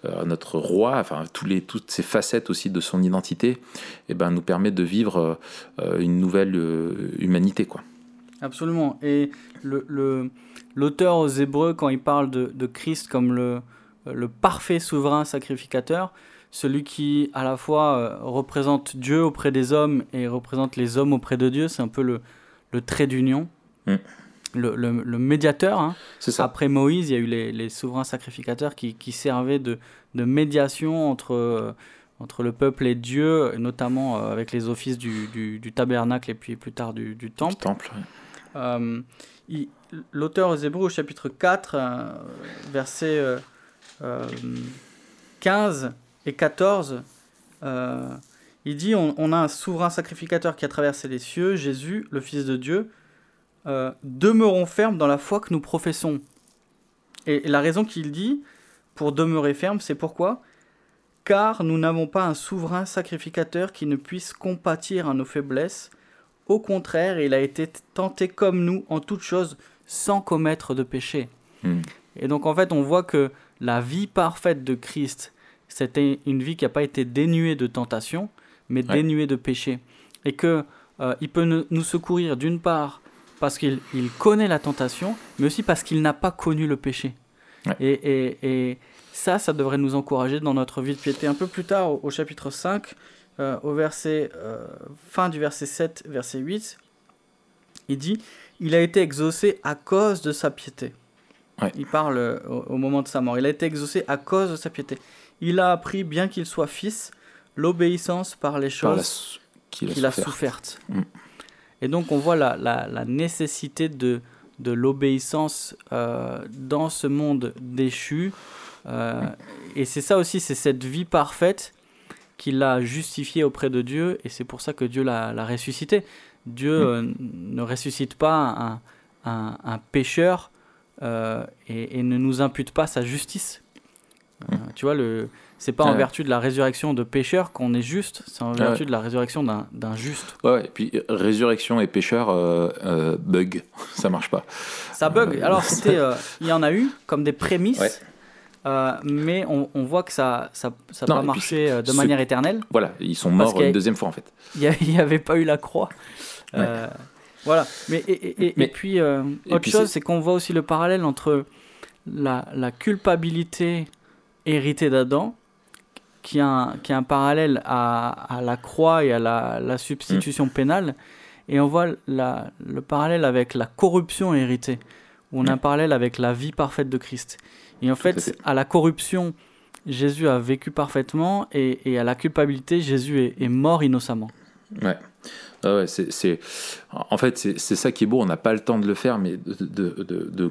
euh, roi, enfin, toutes ces facettes aussi de son identité, eh ben, nous permet de vivre une nouvelle humanité, quoi. Absolument. Et l'auteur aux Hébreux, quand il parle de, Christ comme le, parfait souverain sacrificateur, celui qui à la fois euh, représente Dieu auprès des hommes et représente les hommes auprès de Dieu, c'est un peu le, le trait d'union. Mm. Le, le, médiateur. Hein. Ça. Après Moïse, il y a eu les, les souverains sacrificateurs qui, qui servaient de, de médiation entre, euh, entre le peuple et Dieu, notamment euh, avec les offices du, du, du, tabernacle et puis plus tard du, du temple. Temple euh, L'auteur aux Hébreux, au chapitre 4, euh, versets 15 euh, et 14, il dit on, a un souverain sacrificateur qui a traversé les cieux, Jésus, le Fils de Dieu. demeurons fermes dans la foi que nous professons. Et, la raison qu'il dit pour demeurer ferme, c'est pourquoi? Car nous n'avons pas un souverain sacrificateur qui ne puisse compatir à nos faiblesses, au contraire, il a été tenté comme nous en toutes choses sans commettre de péché. Hmm. Et donc en fait, on voit que la vie parfaite de Christ, c'était une vie qui n'a pas été dénuée de tentation, mais dénuée de péché. Et que euh, il peut nous secourir d'une part parce qu'il connaît la tentation, mais aussi parce qu'il n'a pas connu le péché. Et, ça, ça devrait nous encourager dans notre vie de piété. Un peu plus tard, au, au chapitre 5, euh, au verset, euh, fin du verset 7, verset 8, il dit Il a été exaucé à cause de sa piété. Il parle au, moment de sa mort. Il a été exaucé à cause de sa piété. Il a appris, bien qu'il soit fils, l'obéissance par les choses qu'il a, souffertes. Mm. Et donc on voit la, la, nécessité de, de l'obéissance dans ce monde déchu. Et c'est ça aussi, c'est cette vie parfaite qu'il l'a justifié auprès de Dieu et c'est pour ça que Dieu l'a ressuscité. Dieu euh, ne ressuscite pas un, un, pécheur euh, et, ne nous impute pas sa justice. Euh, mm. tu vois, le c'est pas en vertu de la résurrection de pécheur qu'on est juste, c'est en vertu de la résurrection d'un juste. Ouais, et puis résurrection et pécheur bug, ça marche pas. Ça bug. Alors il y en a eu comme des prémices. Euh, mais on, on, voit que ça n'a ça, pas marché euh, de manière éternelle. Voilà, ils sont morts une deuxième fois en fait. Il n'y avait pas eu la croix. Euh, voilà, mais et, et, et puis autre chose, c'est qu'on voit aussi le parallèle entre la, la culpabilité héritée d'Adam, qui, a un, qui a un parallèle à, à la croix et à la, la substitution mm. pénale, et on voit la, le parallèle avec la corruption héritée, où on a un parallèle avec la vie parfaite de Christ. Et en fait, à la corruption, Jésus a vécu parfaitement et, à la culpabilité, Jésus est, est mort innocemment. Ouais. Ah ouais, c'est, en fait, c'est ça qui est beau. On n'a pas le temps de le faire, mais de, de, de,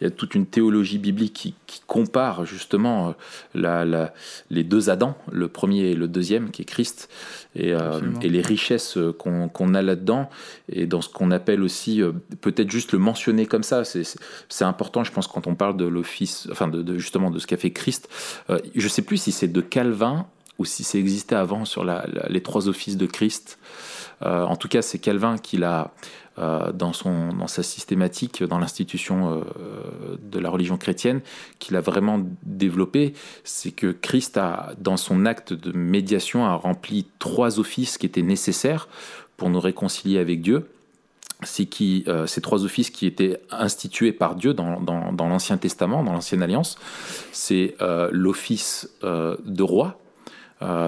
il y a toute une théologie biblique qui, qui compare justement euh, la, la, les deux Adams, le premier et le deuxième, qui est Christ, et, euh, et les richesses qu'on a là-dedans, et dans ce qu'on appelle aussi, euh, peut-être juste le mentionner comme ça, c'est important, je pense, quand on parle de l'office, enfin, de, justement de ce qu'a fait Christ. je sais plus si c'est de Calvin ou si c'est existé avant sur les trois offices de Christ. Euh, en tout cas, c'est Calvin qui l'a, euh, dans, dans sa systématique, dans l'institution euh, de la religion chrétienne, qu'il a vraiment développé. C'est que Christ, a, dans son acte de médiation, a rempli trois offices qui étaient nécessaires pour nous réconcilier avec Dieu c'est qui, ces trois offices qui étaient institués par Dieu dans, dans, l'Ancien Testament, dans l'Ancienne Alliance, c'est l'office de roi,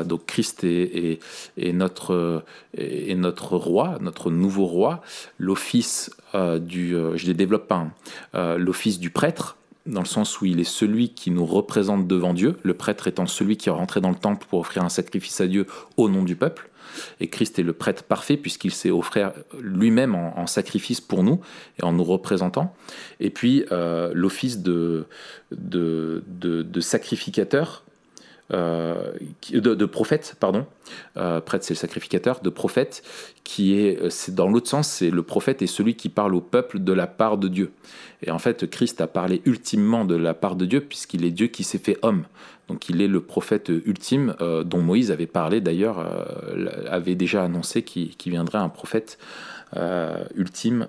donc Christ est, notre, est, notre roi, notre nouveau roi. L'office du, je développe pas, hein. l'office du prêtre, dans le sens où il est celui qui nous représente devant Dieu, le prêtre étant celui qui est rentré dans le temple pour offrir un sacrifice à Dieu au nom du peuple. Et Christ est le prêtre parfait puisqu'il s'est offert lui-même en, sacrifice pour nous et en nous représentant. Et puis euh, l'office de, sacrificateur, euh, de, prophète, pardon, euh, prêtre c'est le sacrificateur, de prophète, qui est, c'est dans l'autre sens, c'est le prophète est celui qui parle au peuple de la part de Dieu. Et en fait, Christ a parlé ultimement de la part de Dieu puisqu'il est Dieu qui s'est fait homme. Donc il est le prophète ultime euh, dont Moïse avait parlé d'ailleurs, euh, avait déjà annoncé qu'il viendrait un prophète euh, ultime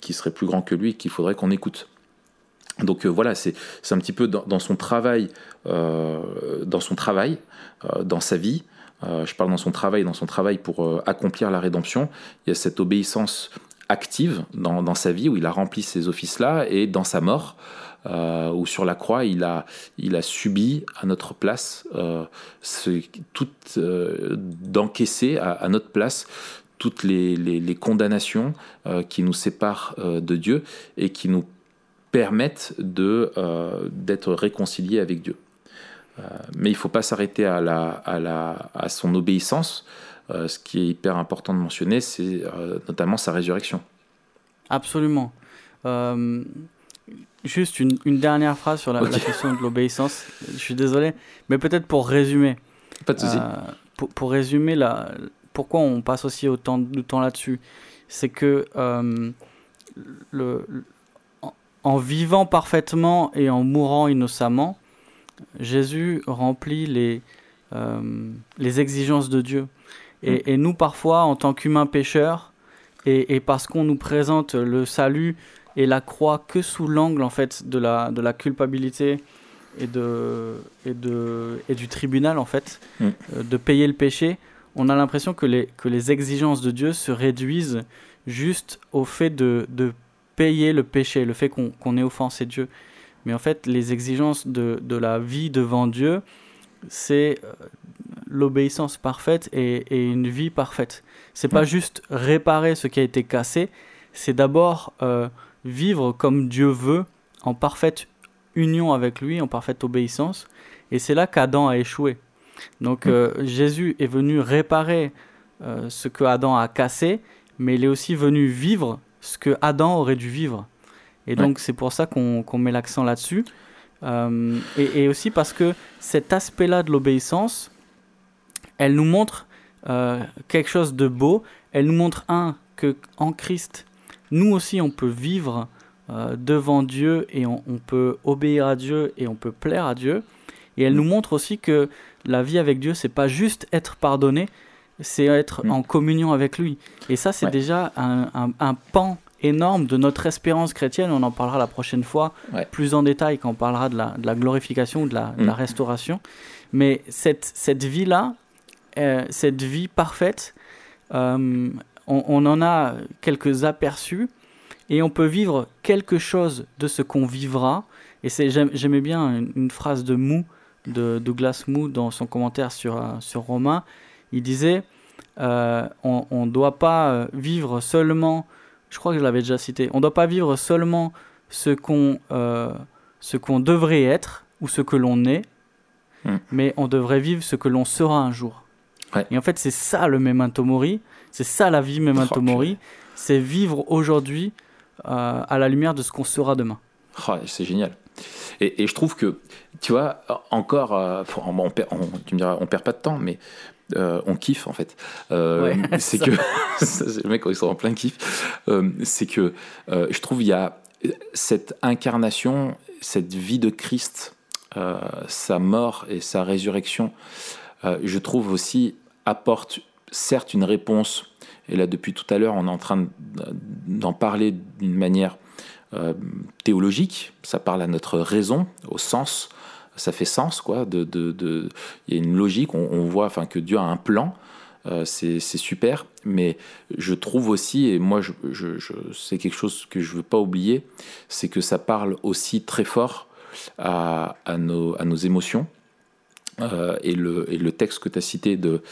qui serait plus grand que lui qu'il faudrait qu'on écoute. Donc voilà, c'est un petit peu dans, son travail, dans son travail, dans sa vie. je parle dans son travail, dans son travail pour accomplir la rédemption. Il y a cette obéissance active dans, sa vie où il a rempli ces offices-là et dans sa mort euh, où sur la croix, il a, subi à notre place, euh, euh, d'encaisser à, notre place toutes les, les, condamnations euh, qui nous séparent de Dieu et qui nous permettent de, d'être réconciliés avec Dieu. mais il ne faut pas s'arrêter à, la, à, la, à son obéissance. ce qui est hyper important de mentionner, c'est notamment sa résurrection. Absolument. Juste une, une, dernière phrase sur la, question de l'obéissance. Je suis désolé, mais peut-être pour résumer. Pas de souci. Euh, pour, pour, résumer, la, pourquoi on passe aussi autant de temps là-dessus, c'est que euh, le, en, vivant parfaitement et en mourant innocemment, Jésus remplit les, euh, les exigences de Dieu. Et, mm. et, nous, parfois, en tant qu'humains pécheurs, et, et parce qu'on nous présente le salut et la croix que sous l'angle en fait de la, de la culpabilité et, de, et, de, et du tribunal en fait, mm. euh, de payer le péché, on a l'impression que les, que les exigences de Dieu se réduisent juste au fait de, de payer le péché, le fait qu'on ait offensé Dieu. Mais en fait, les exigences de, de la vie devant Dieu, c'est euh, l'obéissance parfaite et, et, une vie parfaite. C'est pas juste réparer ce qui a été cassé, c'est d'abord euh, vivre comme Dieu veut, en parfaite union avec lui, en parfaite obéissance. Et c'est là qu'Adam a échoué. Donc euh, Jésus est venu réparer euh, ce que Adam a cassé, mais il est aussi venu vivre ce que Adam aurait dû vivre. Et donc c'est pour ça qu'on met l'accent là-dessus. Euh, et, et, aussi parce que cet aspect-là de l'obéissance, elle nous montre quelque chose de beau. Elle nous montre un que en Christ nous aussi, on peut vivre euh, devant Dieu et on, peut obéir à Dieu et on peut plaire à Dieu. Et elle nous montre aussi que la vie avec Dieu, c'est pas juste être pardonné, c'est être mm. en communion avec lui. Et ça, c'est déjà un, pan énorme de notre espérance chrétienne. On en parlera la prochaine fois plus en détail quand on parlera de la, glorification ou de la, mm. restauration. Mais cette, cette vie-là, euh, cette vie parfaite, euh, on, en a quelques aperçus et on peut vivre quelque chose de ce qu'on vivra. Et j'aimais bien une, phrase de Mou, de Douglas Mou, dans son commentaire sur, euh, sur Romain. Il disait euh, on ne doit pas vivre seulement, je crois que je l'avais déjà cité, on ne doit pas vivre seulement ce qu'on euh, ce qu'on devrait être ou ce que l'on est, hmm. mais on devrait vivre ce que l'on sera un jour. Et en fait, c'est ça le memento mori, c'est ça la vie Memento oh, Mori, c'est vivre aujourd'hui euh, à la lumière de ce qu'on sera demain. Oh, c'est génial. Et, je trouve que, tu vois, encore, euh, on, perd, tu me diras, on perd pas de temps, mais euh, on kiffe en fait. c'est que, le mec, ils sont en plein kiff, c'est que je trouve il y a cette incarnation, cette vie de Christ, sa mort et sa résurrection, je trouve aussi apporte certes une réponse, et là depuis tout à l'heure on est en train d'en parler d'une manière euh, théologique, ça parle à notre raison, au sens, ça fait sens, quoi, il y a une logique, on, voit que Dieu a un plan, euh, c'est super, mais je trouve aussi, et moi c'est quelque chose que je ne veux pas oublier, c'est que ça parle aussi très fort à, nos, émotions, euh, et, le, texte que tu as cité d'Hébreu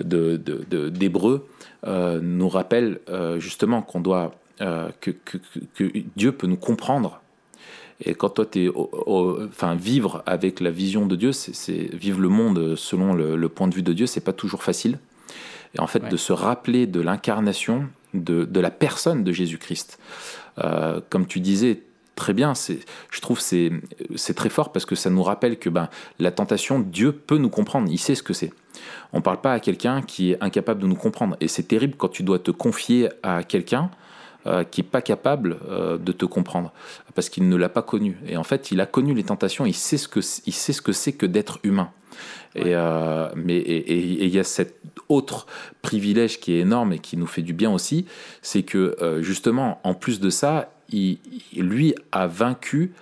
de, de, euh, nous rappelle justement qu'on doit que, Dieu peut nous comprendre. Et quand toi, tu es enfin, vivre avec la vision de Dieu, c'est vivre le monde selon le, le, point de vue de Dieu, c'est pas toujours facile. Et en fait, ouais. de se rappeler de l'incarnation, de, de, la personne de Jésus-Christ. Euh, comme tu disais, très bien. Je trouve c'est c'est très fort parce que ça nous rappelle que ben, la tentation, Dieu peut nous comprendre. Il sait ce que c'est. On ne parle pas à quelqu'un qui est incapable de nous comprendre. Et c'est terrible quand tu dois te confier à quelqu'un euh, qui n'est pas capable euh, de te comprendre parce qu'il ne l'a pas connu. Et en fait, il a connu les tentations. Il sait ce que il sait ce que c'est que d'être humain. Et, euh, mais et il y a cet autre privilège qui est énorme et qui nous fait du bien aussi, c'est que justement, en plus de ça, il, lui a vaincu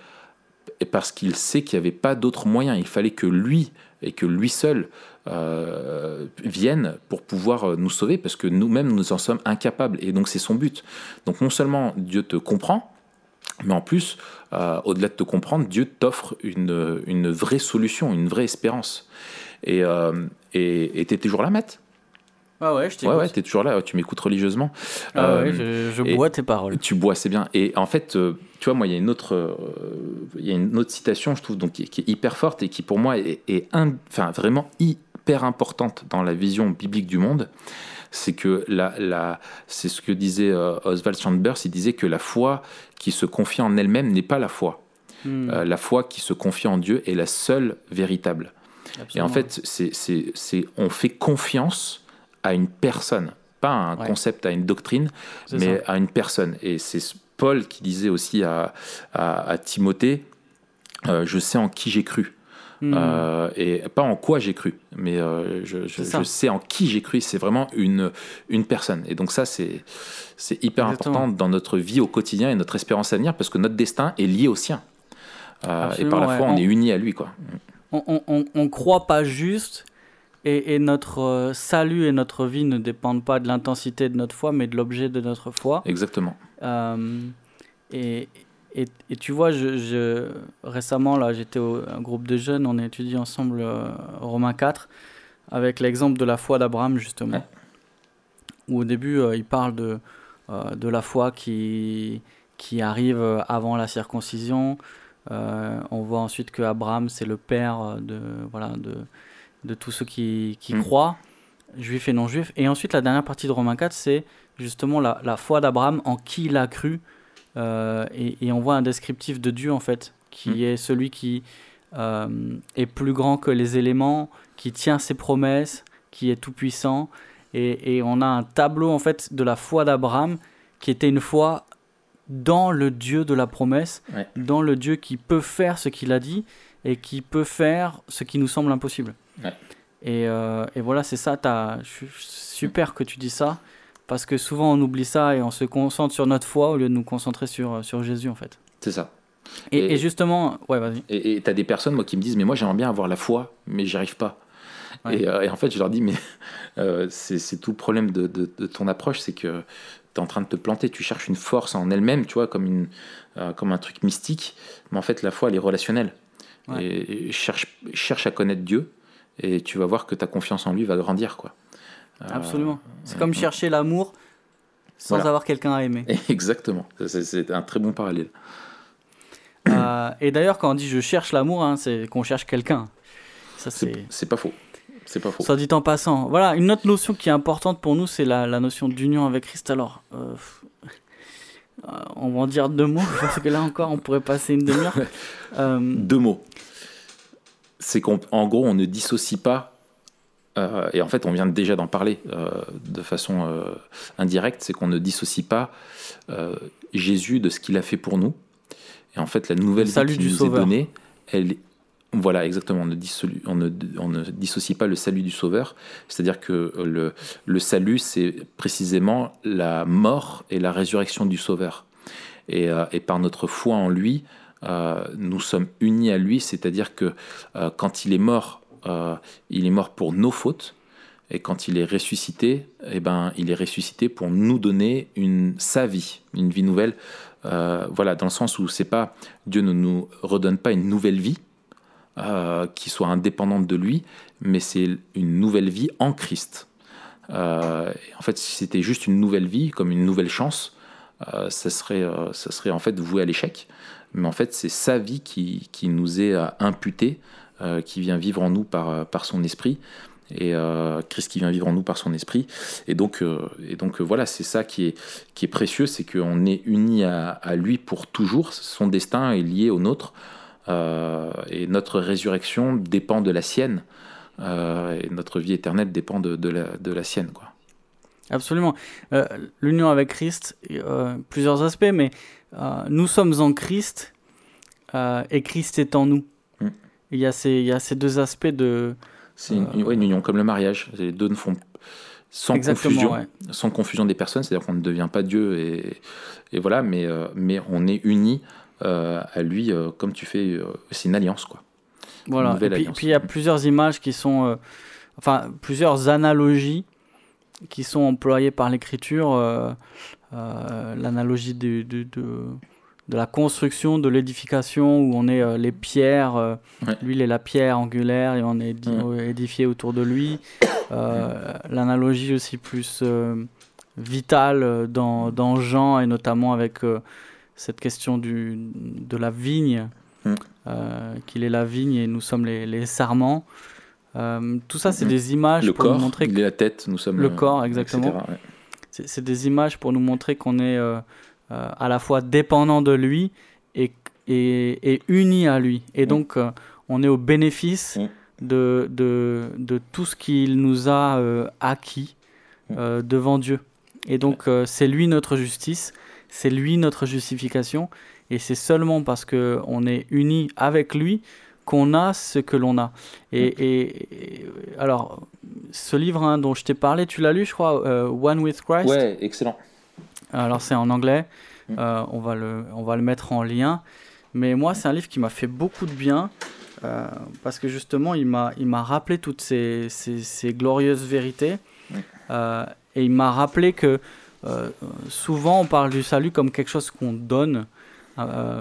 parce qu'il sait qu'il n'y avait pas d'autre moyen. Il fallait que lui et que lui seul euh, vienne pour pouvoir nous sauver parce que nous-mêmes nous en sommes incapables. Et donc c'est son but. Donc non seulement Dieu te comprend, mais en plus, euh, au-delà de te comprendre, Dieu t'offre une, une, vraie solution, une vraie espérance. Et euh, tu es toujours là, Matt? Ah ouais, je. Ouais, ouais, t'es toujours là, tu m'écoutes religieusement. Ah ouais, je, je bois tes paroles. Tu bois, c'est bien. Et en fait, euh, tu vois, moi, il y a une autre, euh, il y a une autre citation, je trouve, donc, qui, qui, est hyper forte et qui, pour moi, est, est un, enfin, vraiment hyper importante dans la vision biblique du monde. C'est que la, la, c'est ce que disait euh, Oswald Chambers, il disait que la foi qui se confie en elle-même n'est pas la foi. Hmm. Euh, la foi qui se confie en Dieu est la seule véritable. Absolument. Et en fait, c'est, c'est, c'est, on fait confiance à une personne, pas à un ouais. concept, à une doctrine, mais ça. à une personne. Et c'est Paul qui disait aussi à, à, à Timothée, euh, je sais en qui j'ai cru. Mmh. Euh, et pas en quoi j'ai cru, mais euh, je, je, je, sais en qui j'ai cru. C'est vraiment une, une personne. Et donc ça, c'est c'est hyper Exactement. important dans notre vie au quotidien et notre espérance à venir parce que notre destin est lié au sien. Euh, et par la foi, ouais. on, on, est unis à lui. Quoi. On, on, on, croit pas juste et, et, notre salut et notre vie ne dépendent pas de l'intensité de notre foi, mais de l'objet de notre foi. Exactement. Et, et, et, tu vois, je, je récemment, là, j'étais au un groupe de jeunes, on a étudié ensemble euh, Romains 4, avec l'exemple de la foi d'Abraham, justement. Ouais. Où au début, euh, il parle de, euh, de la foi qui, qui arrive avant la circoncision. Euh, on voit ensuite que Abraham, c'est le père de, voilà, de, de tous ceux qui, qui mmh. croient, juifs et non juifs. Et ensuite, la dernière partie de Romains 4, c'est justement la, la foi d'Abraham en qui il a cru euh, et, et, on voit un descriptif de Dieu en fait, qui mmh. est celui qui euh, est plus grand que les éléments, qui tient ses promesses, qui est tout puissant. Et, et, on a un tableau en fait de la foi d'Abraham qui était une foi dans le Dieu de la promesse, ouais. dans le Dieu qui peut faire ce qu'il a dit et qui peut faire ce qui nous semble impossible. Ouais. Et, euh, et, voilà, c'est ça. As, super que tu dis ça parce que souvent on oublie ça et on se concentre sur notre foi au lieu de nous concentrer sur, sur Jésus en fait. C'est ça. Et, et, et, justement, ouais, vas-y. Et tu as des personnes moi, qui me disent, mais moi j'aimerais bien avoir la foi, mais j'y arrive pas. Ouais. Et, euh, et, en fait, je leur dis, mais euh, c'est tout le problème de, de, de ton approche, c'est que tu es en train de te planter, tu cherches une force en elle-même, tu vois, comme, une, euh, comme un truc mystique, mais en fait, la foi, elle est relationnelle. Ouais. Et, cherche, cherche à connaître Dieu, et tu vas voir que ta confiance en lui va grandir, quoi. Absolument. C'est comme chercher l'amour sans voilà. avoir quelqu'un à aimer. Exactement. C'est un très bon parallèle. Euh, et d'ailleurs, quand on dit je cherche l'amour, hein, c'est qu'on cherche quelqu'un. Ça, c'est pas faux. C'est pas faux. Soit dit en passant. Voilà, une autre notion qui est importante pour nous, c'est la, la, notion d'union avec Christ. Alors, euh, euh, on va en dire deux mots, parce que là encore, on pourrait passer une demi-heure. Euh, deux mots. C'est qu'en gros, on ne dissocie pas euh, et en fait, on vient déjà d'en parler euh, de façon euh, indirecte, c'est qu'on ne dissocie pas Jésus de ce qu'il a fait pour nous. Et en fait, la nouvelle vie qui nous sauveur. est donnée, elle, voilà, exactement, on ne, dissocie, on, ne, on ne, dissocie pas le salut du Sauveur. C'est-à-dire que le, le salut, c'est précisément la mort et la résurrection du Sauveur. Et, et par notre foi en lui, nous sommes unis à lui, c'est-à-dire que quand il est mort il est mort pour nos fautes. Et quand il est ressuscité, eh ben, il est ressuscité pour nous donner sa vie, une vie nouvelle. Euh, voilà, dans le sens où c'est pas Dieu ne nous redonne pas une nouvelle vie, qui soit indépendante de lui, mais c'est une nouvelle vie en Christ. en fait, si c'était juste une nouvelle vie, comme une nouvelle chance, ça, serait, serait en fait voué à l'échec. Mais en fait, c'est sa vie qui, qui nous est imputée, qui vient vivre en nous par, par son esprit et euh, Christ qui vient vivre en nous par son esprit. Et donc, euh, et donc euh, voilà, c'est ça qui est, qui est précieux, c'est qu'on est unis à, lui pour toujours. Son destin est lié au nôtre. et notre résurrection dépend de la sienne. et notre vie éternelle dépend de, de, la, de la, sienne. Quoi. Absolument. L'union avec Christ, plusieurs aspects, mais nous sommes en Christ et Christ est en nous. Il, y a ces, il y a ces deux aspects de, c'est une, union comme le mariage. Les deux ne font sans confusion, sans confusion des personnes, c'est-à-dire qu'on ne devient pas Dieu et, et voilà, mais, euh, mais on est unis euh, à lui euh, comme tu fais, c'est une alliance quoi. Voilà. et puis, il y a plusieurs images qui sont, enfin plusieurs analogies qui sont employées par l'écriture. L'analogie de, de, de la construction, de l'édification, où on est euh, les pierres, euh, lui il est la pierre angulaire et on est édifié autour de lui. Euh, l'analogie aussi plus vitale dans, dans, Jean et notamment avec cette question du, de la vigne, qu'il est la vigne et nous sommes les, les sarments. tout ça, c'est des images le pour corps, nous montrer il est la tête, nous sommes le corps, exactement. C'est des images pour nous montrer qu'on est euh, à la fois dépendant de lui et, et, et uni à lui. Et mm. donc, euh, on est au bénéfice mm. de, de, de, tout ce qu'il nous a euh, acquis mm. devant Dieu. Et donc, c'est lui notre justice, c'est lui notre justification. Et c'est seulement parce qu'on est uni avec lui qu'on a ce que l'on a. Et, et, alors, ce livre hein, dont je t'ai parlé, tu l'as lu, je crois, One with Christ? Ouais, excellent. Alors c'est en anglais, mm. euh, on, va le, on va le mettre en lien. Mais moi, c'est un livre qui m'a fait beaucoup de bien euh, parce que justement, il m'a, rappelé toutes ces, ces, glorieuses vérités. Euh, et il m'a rappelé que souvent, on parle du salut comme quelque chose qu'on donne.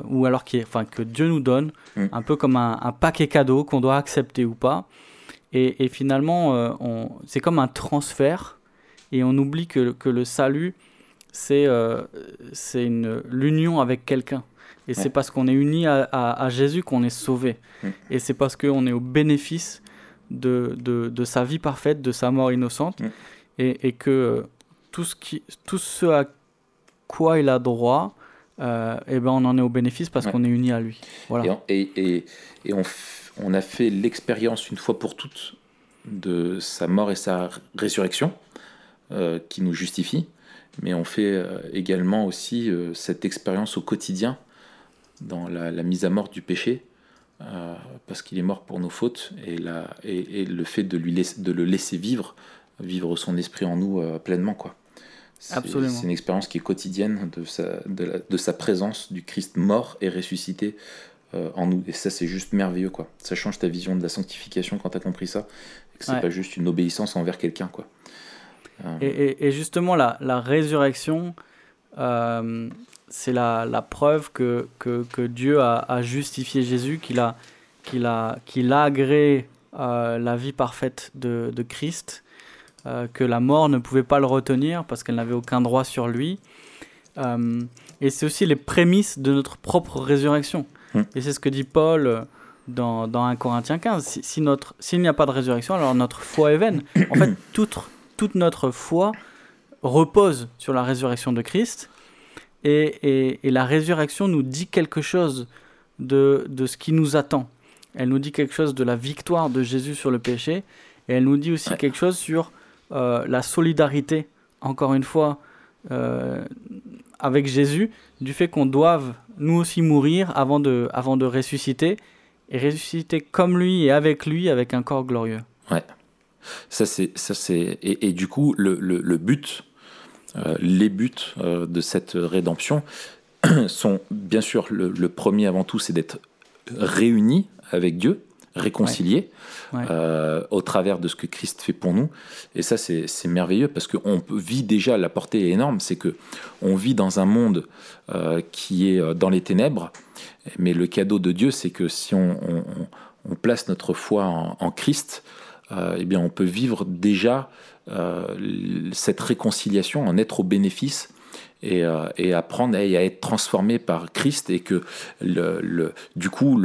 ou alors qui est, enfin, que Dieu nous donne, mm. un peu comme un, paquet cadeau qu'on doit accepter ou pas. Et, et finalement, c'est comme un transfert, et on oublie que, que le salut, c'est euh, l'union avec quelqu'un. Et c'est parce qu'on est uni à, à, Jésus qu'on est sauvé. Mm. Et c'est parce qu'on est au bénéfice de, de, de, sa vie parfaite, de sa mort innocente. Mm. Et, et, que euh, tout ce, qui, tout ce à quoi il a droit, euh, et eh ben on en est au bénéfice parce qu'on est uni à lui. Voilà. Et, et, et on, on, a fait l'expérience une fois pour toutes de sa mort et sa résurrection euh, qui nous justifie mais on fait euh, également aussi euh, cette expérience au quotidien dans la, mise à mort du péché, euh, parce qu'il est mort pour nos fautes, et, la, et, le fait de, lui de le laisser vivre, vivre son esprit en nous pleinement. quoi. C'est, C'est une expérience qui est quotidienne de sa, de, de, sa présence du Christ mort et ressuscité en nous. Et ça, c'est juste merveilleux. quoi. Ça change ta vision de la sanctification quand tu as compris ça. Et que c'est pas juste une obéissance envers quelqu'un. quoi. Ah. Et, justement, la, la résurrection, euh, c'est la, la, preuve que, que, que Dieu a, a, justifié Jésus, qu'il a, qu'il a, qu'il a agréé euh, la vie parfaite de, de Christ, euh, que la mort ne pouvait pas le retenir parce qu'elle n'avait aucun droit sur lui. et c'est aussi les prémices de notre propre résurrection. Hum. Et c'est ce que dit Paul dans, dans 1 Corinthiens 15. Si, si notre, s'il n'y a pas de résurrection, alors notre foi est vaine. En fait, toute, toute notre foi repose sur la résurrection de Christ. Et, la résurrection nous dit quelque chose de, ce qui nous attend. Elle nous dit quelque chose de la victoire de Jésus sur le péché. Et elle nous dit aussi quelque chose sur euh, la solidarité, encore une fois, euh, avec Jésus, du fait qu'on doive nous aussi mourir avant de, avant de ressusciter, et ressusciter comme lui et avec lui, avec un corps glorieux. Ouais. Ça, c'est, ça, c'est, et, du coup, le, le, but, euh, les buts euh, de cette rédemption sont bien sûr le, premier avant tout, c'est d'être réunis avec Dieu, réconciliés euh, au travers de ce que Christ fait pour nous. Et ça, c'est, c'est merveilleux parce qu'on vit déjà, la portée est énorme, c'est que on vit dans un monde qui est dans les ténèbres, mais le cadeau de Dieu, c'est que si on, on on place notre foi en, Christ, eh bien, on peut vivre déjà cette réconciliation, en être au bénéfice et, apprendre à, être transformé par Christ et que le, du coup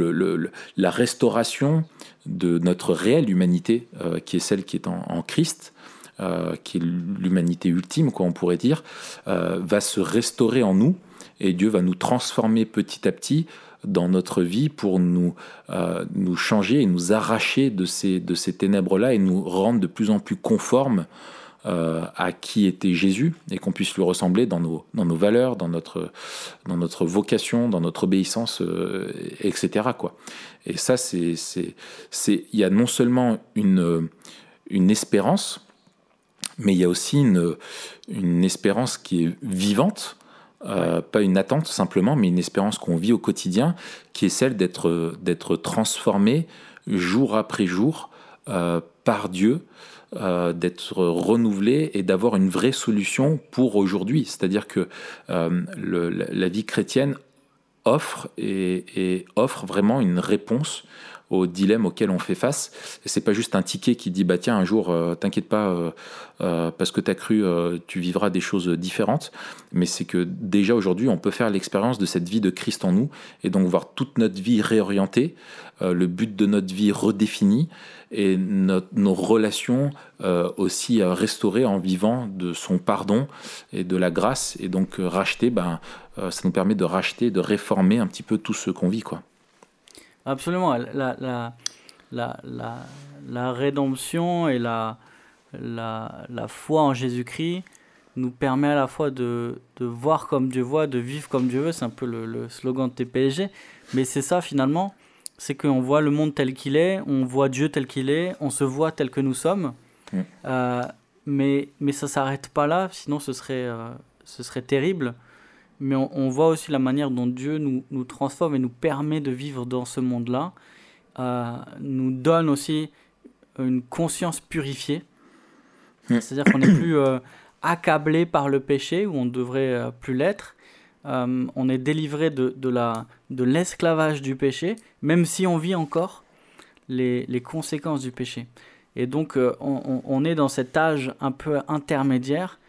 la restauration de notre réelle humanité, qui est celle qui est en Christ, euh, qui est l'humanité ultime, quoi on pourrait dire, euh, va se restaurer en nous et Dieu va nous transformer petit à petit dans notre vie pour nous, euh, nous changer et nous arracher de ces, de ces ténèbres-là et nous rendre de plus en plus conformes à qui était Jésus et qu'on puisse lui ressembler dans nos, dans nos valeurs, dans notre, dans notre vocation, dans notre obéissance, etc. Quoi. Et ça, il y a non seulement une, une espérance, mais il y a aussi une, une espérance qui est vivante, euh, pas une attente simplement, mais une espérance qu'on vit au quotidien, qui est celle d'être, d'être transformé jour après jour euh, par Dieu, euh, d'être renouvelé et d'avoir une vraie solution pour aujourd'hui. C'est-à-dire que le, la vie chrétienne offre et, et, offre vraiment une réponse au dilemme auquel on fait face. C'est pas juste un ticket qui dit bah tiens un jour euh, t'inquiète pas euh, euh, parce que tu as cru tu vivras des choses différentes, mais c'est que déjà aujourd'hui on peut faire l'expérience de cette vie de Christ en nous et donc voir toute notre vie réorientée, le but de notre vie redéfini et nos relations aussi restaurées en vivant de son pardon et de la grâce et donc racheter, ben, ça nous permet de racheter, de réformer un petit peu tout ce qu'on vit quoi. Absolument. La, la, la, la, la rédemption et la, la, la foi en Jésus-Christ nous permet à la fois de, de, voir comme Dieu voit, de vivre comme Dieu veut. C'est un peu le, le, slogan de TPSG. Mais c'est ça finalement, c'est qu'on voit le monde tel qu'il est, on voit Dieu tel qu'il est, on se voit tel que nous sommes. Mm. Euh, mais, mais ça ne s'arrête pas là, sinon ce serait, euh, ce serait terrible mais on, voit aussi la manière dont Dieu nous, nous, transforme et nous permet de vivre dans ce monde-là, euh, nous donne aussi une conscience purifiée. Hmm. C'est-à-dire qu'on n'est plus euh, accablé par le péché, où on ne devrait euh, plus l'être. on est délivré de, de, la, de l'esclavage du péché, même si on vit encore les, les conséquences du péché. Et donc on, on, est dans cet âge un peu intermédiaire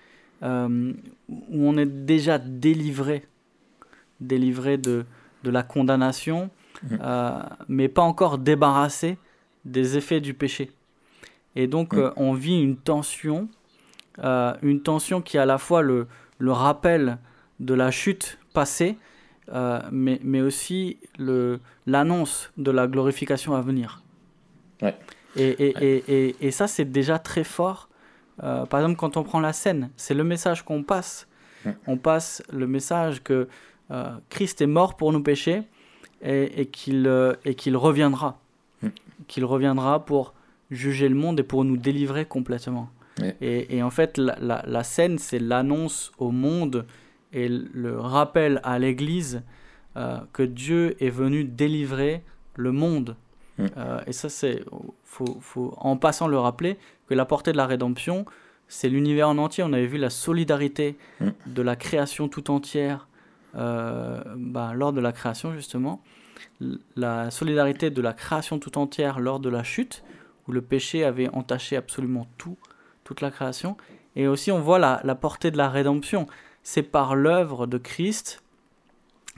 euh, où on est déjà délivré, délivré de, de la condamnation, mmh. euh, mais pas encore débarrassé des effets du péché. Et donc mmh. euh, on vit une tension, une tension qui est à la fois le, le rappel de la chute passée, mais, mais aussi l'annonce de la glorification à venir. Ouais. Et, et, et, et, ça, c'est déjà très fort euh, par exemple, quand on prend la scène, c'est le message qu'on passe. On passe le message que euh, Christ est mort pour nous pécher et, euh, et qu'il reviendra. Qu'il reviendra pour juger le monde et pour nous délivrer complètement. Et, et, en fait, la, la, la scène, c'est l'annonce au monde et le rappel à l'Église que Dieu est venu délivrer le monde. Et ça, c'est faut, faut, en passant le rappeler, que la portée de la rédemption, c'est l'univers en entier. On avait vu la solidarité mm. de la création tout entière euh, bah, lors de la création, justement. La solidarité de la création tout entière lors de la chute, où le péché avait entaché absolument tout, toute la création. Et aussi, on voit la, la portée de la rédemption. C'est par l'œuvre de Christ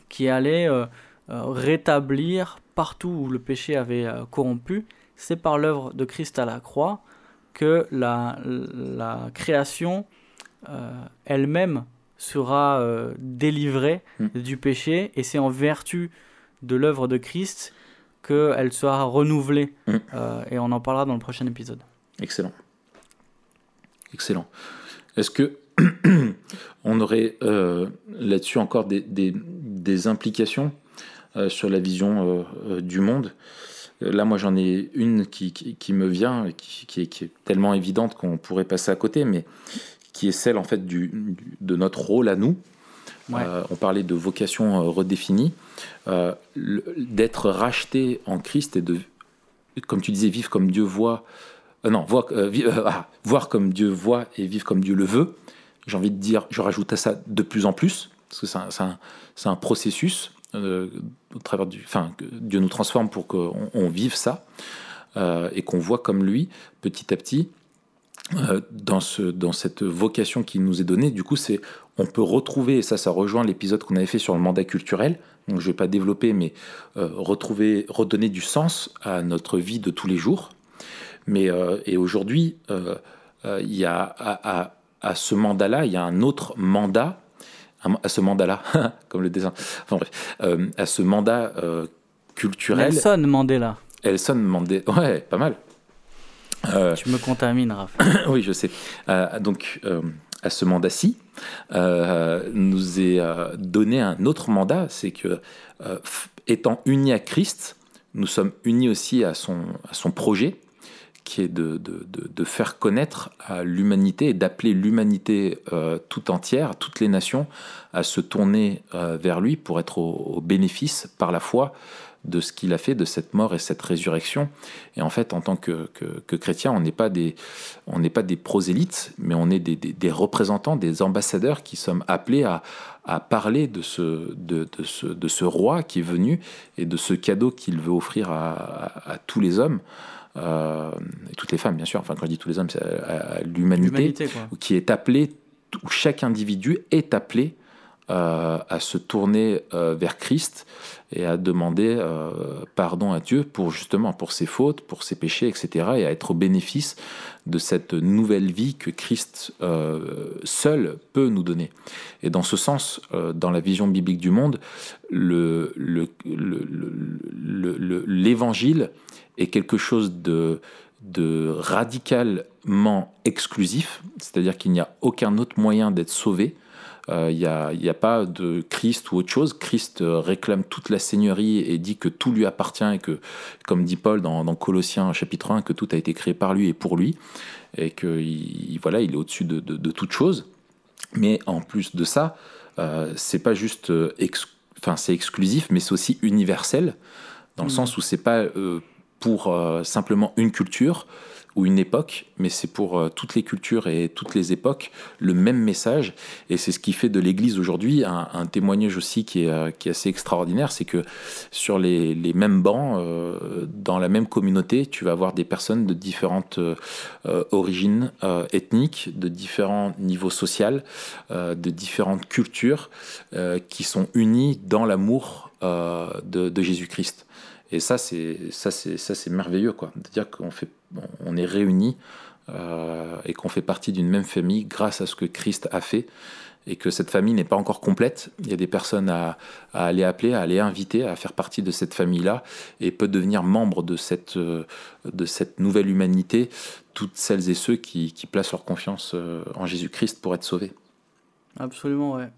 qui allait euh, euh, rétablir partout où le péché avait corrompu. C'est par l'œuvre de Christ à la croix que la, la création euh, elle-même sera euh, délivrée hmm. du péché et c'est en vertu de l'œuvre de Christ qu'elle sera renouvelée. Hmm. Euh, et on en parlera dans le prochain épisode. Excellent. Excellent. Est-ce que on aurait là-dessus encore des, des, des implications? Sur la vision du monde Là, moi, j'en ai une qui, qui, me vient, qui, qui, est, qui, est, tellement évidente qu'on pourrait passer à côté, mais qui est celle, en fait, du, de notre rôle à nous. Euh, on parlait de vocation euh, redéfinie, euh, d'être racheté en Christ et de, comme tu disais, vivre comme Dieu voit, non, voir, ah, voir comme Dieu voit et vivre comme Dieu le veut. J'ai envie de dire, je rajoute à ça de plus en plus, parce que c'est un, un, un, processus au travers du, enfin, Dieu nous transforme pour qu'on on vive ça et qu'on voit comme lui petit à petit. dans, ce, dans cette vocation qui nous est donnée, du coup, c'est on peut retrouver, et ça, ça rejoint l'épisode qu'on avait fait sur le mandat culturel, donc je ne vais pas développer, mais retrouver, redonner du sens à notre vie de tous les jours. Mais et aujourd'hui, il y a à, à ce mandat-là, il y a un autre mandat, à ce mandat-là, comme le dessin, enfin bref, euh, à ce mandat euh, culturel. Nelson Mandela. Nelson Mandela, ouais, pas mal. Euh, tu me contamines, Raph. oui, je sais. donc, à ce mandat-ci, nous est donné un autre mandat, c'est que, étant unis à Christ, nous sommes unis aussi à son, à son projet, qui est de, de, de, faire connaître à l'humanité et d'appeler l'humanité euh, tout entière, toutes les nations, à se tourner euh, vers lui pour être au, bénéfice par la foi de ce qu'il a fait, de cette mort et cette résurrection. Et en fait, en tant que, que, chrétien, on n'est pas des, pas des prosélytes, mais on est des, des, représentants, des ambassadeurs qui sommes appelés à, à parler de ce, de, de, ce, de ce roi qui est venu et de ce cadeau qu'il veut offrir à, à tous les hommes. Euh, et toutes les femmes, bien sûr, enfin quand je dis tous les hommes, c'est à, l'humanité, qui est appelée, où chaque individu est appelé euh, à se tourner euh, vers Christ et à demander pardon à Dieu pour justement pour ses fautes, pour ses péchés, etc. et à être au bénéfice de cette nouvelle vie que Christ seul peut nous donner. Et dans ce sens, dans la vision biblique du monde, l'évangile le, est quelque chose de, de radicalement exclusif, c'est-à-dire qu'il n'y a aucun autre moyen d'être sauvé. Euh, il n'y a, a, pas de Christ ou autre chose. Christ réclame toute la seigneurie et dit que tout lui appartient et que, comme dit Paul dans, dans Colossiens chapitre 1, que tout a été créé par lui et pour lui et que il, voilà, il est au-dessus de, de, de, toute chose. Mais en plus de ça, euh, c'est pas juste, enfin c'est exclusif, mais c'est aussi universel dans le mmh. sens où c'est pas euh, pour euh, simplement une culture ou une époque, mais c'est pour euh, toutes les cultures et toutes les époques le même message. Et c'est ce qui fait de l'Église aujourd'hui un, témoignage aussi qui est, euh, qui est assez extraordinaire, c'est que sur les, mêmes bancs, dans la même communauté, tu vas avoir des personnes de différentes origines ethniques, de différents niveaux sociaux, de différentes cultures, qui sont unies dans l'amour de Jésus-Christ. Et ça, c'est ça, c'est ça, c'est merveilleux, quoi. De dire qu'on fait, on est réunis euh, et qu'on fait partie d'une même famille grâce à ce que Christ a fait et que cette famille n'est pas encore complète. Il y a des personnes à, à, aller appeler, à aller inviter à faire partie de cette famille-là et peut devenir membre de cette, de cette nouvelle humanité, toutes celles et ceux qui, qui placent leur confiance euh, en Jésus-Christ pour être sauvés. Absolument, ouais.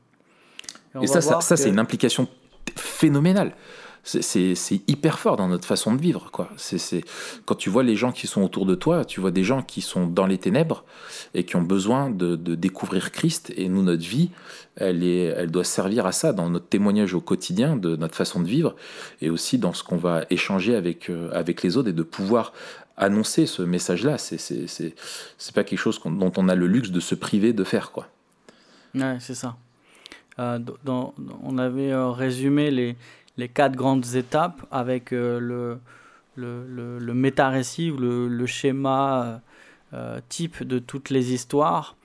Et, et ça, ça, ça c'est une implication phénoménale c'est hyper fort dans notre façon de vivre. Quoi. c'est Quand tu vois les gens qui sont autour de toi, tu vois des gens qui sont dans les ténèbres et qui ont besoin de, découvrir Christ. Et nous, notre vie, elle, est, elle doit servir à ça, dans notre témoignage au quotidien de notre façon de vivre et aussi dans ce qu'on va échanger avec, euh, avec les autres et de pouvoir annoncer ce message-là. C'est pas quelque chose dont on a le luxe de se priver de faire. Quoi. Ouais, c'est ça. Euh, on avait euh, résumé les, les quatre grandes étapes avec euh, le, le, le, méta-récit ou le, le schéma euh, type de toutes les histoires.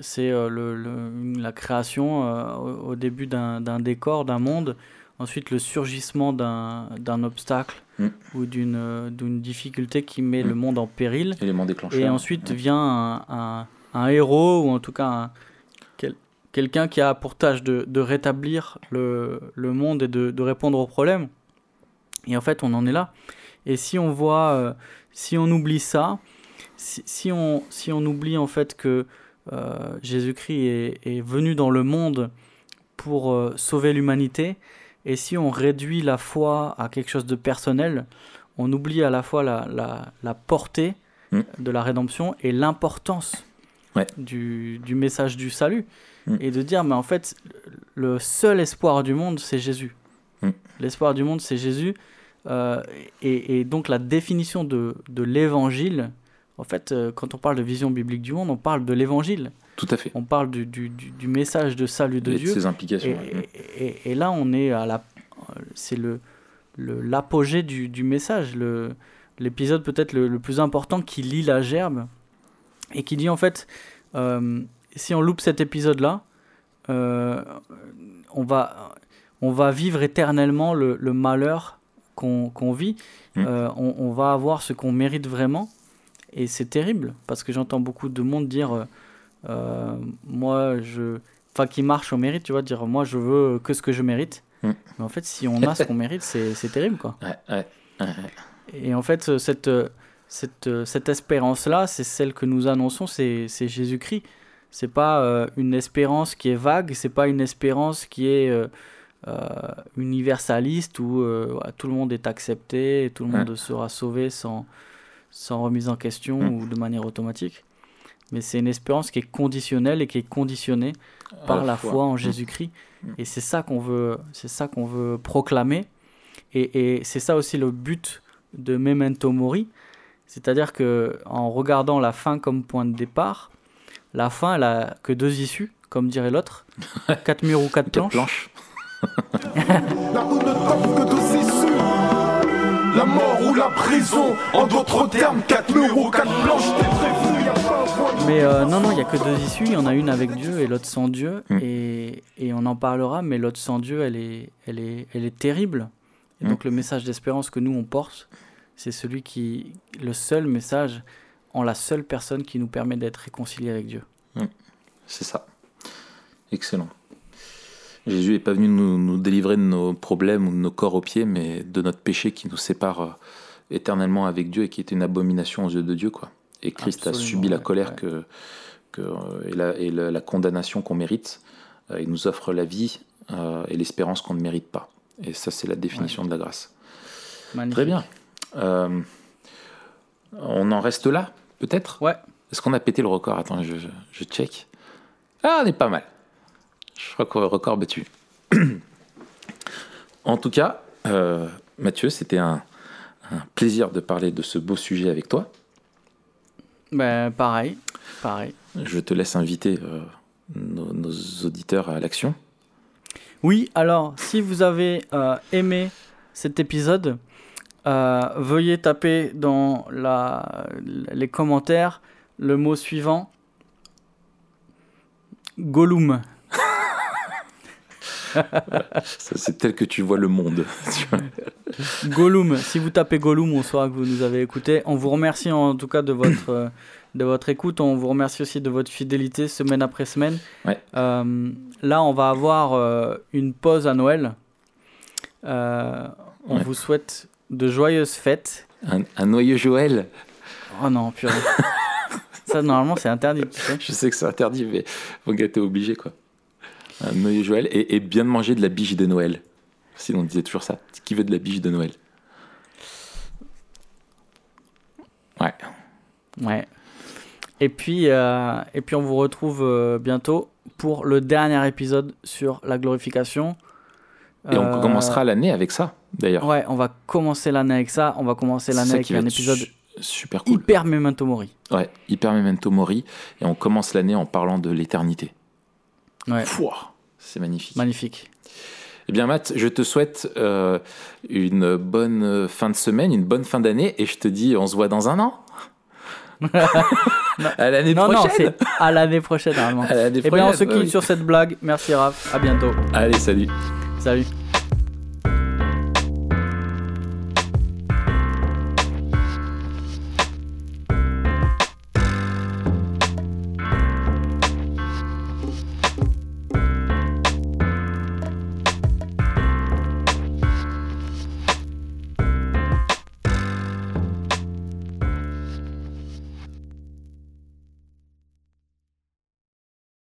C'est euh, la création au, début d'un décor, d'un monde, ensuite le surgissement d'un obstacle mm. ou d'une difficulté qui met le mm. monde en péril. Et ensuite vient un, un, un, héros, ou en tout cas un, quelqu'un qui a pour tâche de, de rétablir le, le, monde et de, de, répondre aux problèmes. Et en fait, on en est là. Et si on voit, euh, si on oublie ça, si, si, on, si on oublie en fait que euh, Jésus-Christ est, est, venu dans le monde pour euh, sauver l'humanité, et si on réduit la foi à quelque chose de personnel, on oublie à la fois la, la, la portée mmh. de la rédemption et l'importance ouais. du, du, message du salut. Mm. et de dire, mais en fait, le seul espoir du monde, c'est Jésus. Mm. L'espoir du monde, c'est Jésus. Euh, et, et, donc la définition de, de l'évangile, en fait, euh, quand on parle de vision biblique du monde, on parle de l'évangile. Tout à fait. On parle du, du, du, message de salut de et Dieu. De ses implications. Et, et, là, on est à la, c'est le- l'apogée du, du message, le l'épisode peut-être le, le plus important qui lit la gerbe et qui dit en fait euh, si on loupe cet épisode là on va on va vivre éternellement le, le malheur qu'on qu'on vit Mm. Euh, on, on va avoir ce qu'on mérite vraiment et c'est terrible parce que j'entends beaucoup de monde dire euh, euh, moi je enfin qui marche au mérite tu vois dire moi je veux que ce que je mérite Mm. mais en fait si on a ce qu'on mérite c'est terrible quoi Ouais, ouais, ouais, ouais. et en fait, euh, cette, euh, cette, euh, cette espérance-là, c'est celle que nous annonçons, c'est c'est Jésus-Christ. C'est pas euh, une espérance qui est vague, c'est pas une espérance qui est euh, euh, universaliste où tout le monde est accepté et tout le Ouais. monde sera sauvé sans, sans remise en question Mm. ou de manière automatique. Mais c'est une espérance qui est conditionnelle et qui est conditionnée par la foi en Mm. Jésus-Christ. Mm. Et c'est ça qu'on veut, c'est ça qu'on veut proclamer. Et, et c'est ça aussi le but de Memento Mori, c'est-à-dire que en regardant la fin comme point de départ, la fin elle a que deux issues, comme dirait l'autre, quatre murs ou quatre Quatre planches. planches. La route ne t'offre que deux issues. La mort ou la prison. En d'autres termes, quatre murs ou quatre planches. T'es y a pas Mais euh, non, non, il y a que deux issues. Il y en a une avec Dieu et l'autre sans Dieu. Mm. Et, et on en parlera, mais l'autre sans Dieu, elle est, elle est, elle est terrible. Et Mm. donc le message d'espérance que nous on porte, c'est celui qui, le seul message en la seule personne qui nous permet d'être réconciliés avec Dieu. C'est ça. Excellent. Jésus n'est pas venu nous, nous délivrer de nos problèmes ou de nos corps aux pieds, mais de notre péché qui nous sépare euh, éternellement avec Dieu et qui est une abomination aux yeux de Dieu. Quoi. Et Christ Absolument, a subi la ouais, colère ouais. que, que, euh, et, la, et la- la condamnation qu'on mérite. Euh, il nous offre la vie euh, et l'espérance qu'on ne mérite pas. Et ça, c'est la définition de la grâce. Magnifique. Très bien. Euh, on en reste là, peut-être Ouais. Est-ce qu'on a pété le record? Attends, je, je, je check. Ah, on est pas mal. Je crois que record battu. en tout cas, euh, Mathieu, c'était un, un plaisir de parler de ce beau sujet avec toi. Ben, pareil, pareil. Je te laisse inviter euh, nos, nos auditeurs à l'action. Oui, alors, si vous avez euh, aimé cet épisode, euh, veuillez taper dans la, les commentaires le mot suivant Gollum. C'est tel que tu vois le monde. Gollum. Si vous tapez Gollum, on saura que vous nous avez écouté. On vous remercie en tout cas de votre, de votre écoute. On vous remercie aussi de votre fidélité semaine après semaine. Ouais. Euh, là, on va avoir euh, une pause à Noël. Euh, on Ouais. vous souhaite de joyeuses fêtes. un, un noyau Joël. Oh non, purée. Ça, normalement, c'est interdit, tu sais. Je sais que c'est interdit, mais gars, t'es obligé, quoi. Un noyau Joël et, et bien de manger de la biche de Noël. Sinon, on disait toujours ça. Qui veut de la biche de Noël? Ouais. Ouais. Et puis, euh, et puis on vous retrouve euh, bientôt pour le dernier épisode sur la glorification. Et Euh, on commencera l'année avec ça, d'ailleurs. Ouais, on va commencer l'année avec ça. On va commencer l'année avec un épisode su- super cool. hyper memento mori. Ouais, hyper memento mori. Et on commence l'année en parlant de l'éternité. Ouais, C'est magnifique. magnifique. Eh bien, Matt, je te souhaite euh, une bonne fin de semaine, une bonne fin d'année, et je te dis, on se voit dans un an. à l'année Non, non, prochaine. c'est à l'année prochaine, normalement. À l'année Et bien, on se quitte oui. sur cette blague. Merci, Raph. À bientôt. Allez, salut. Salut.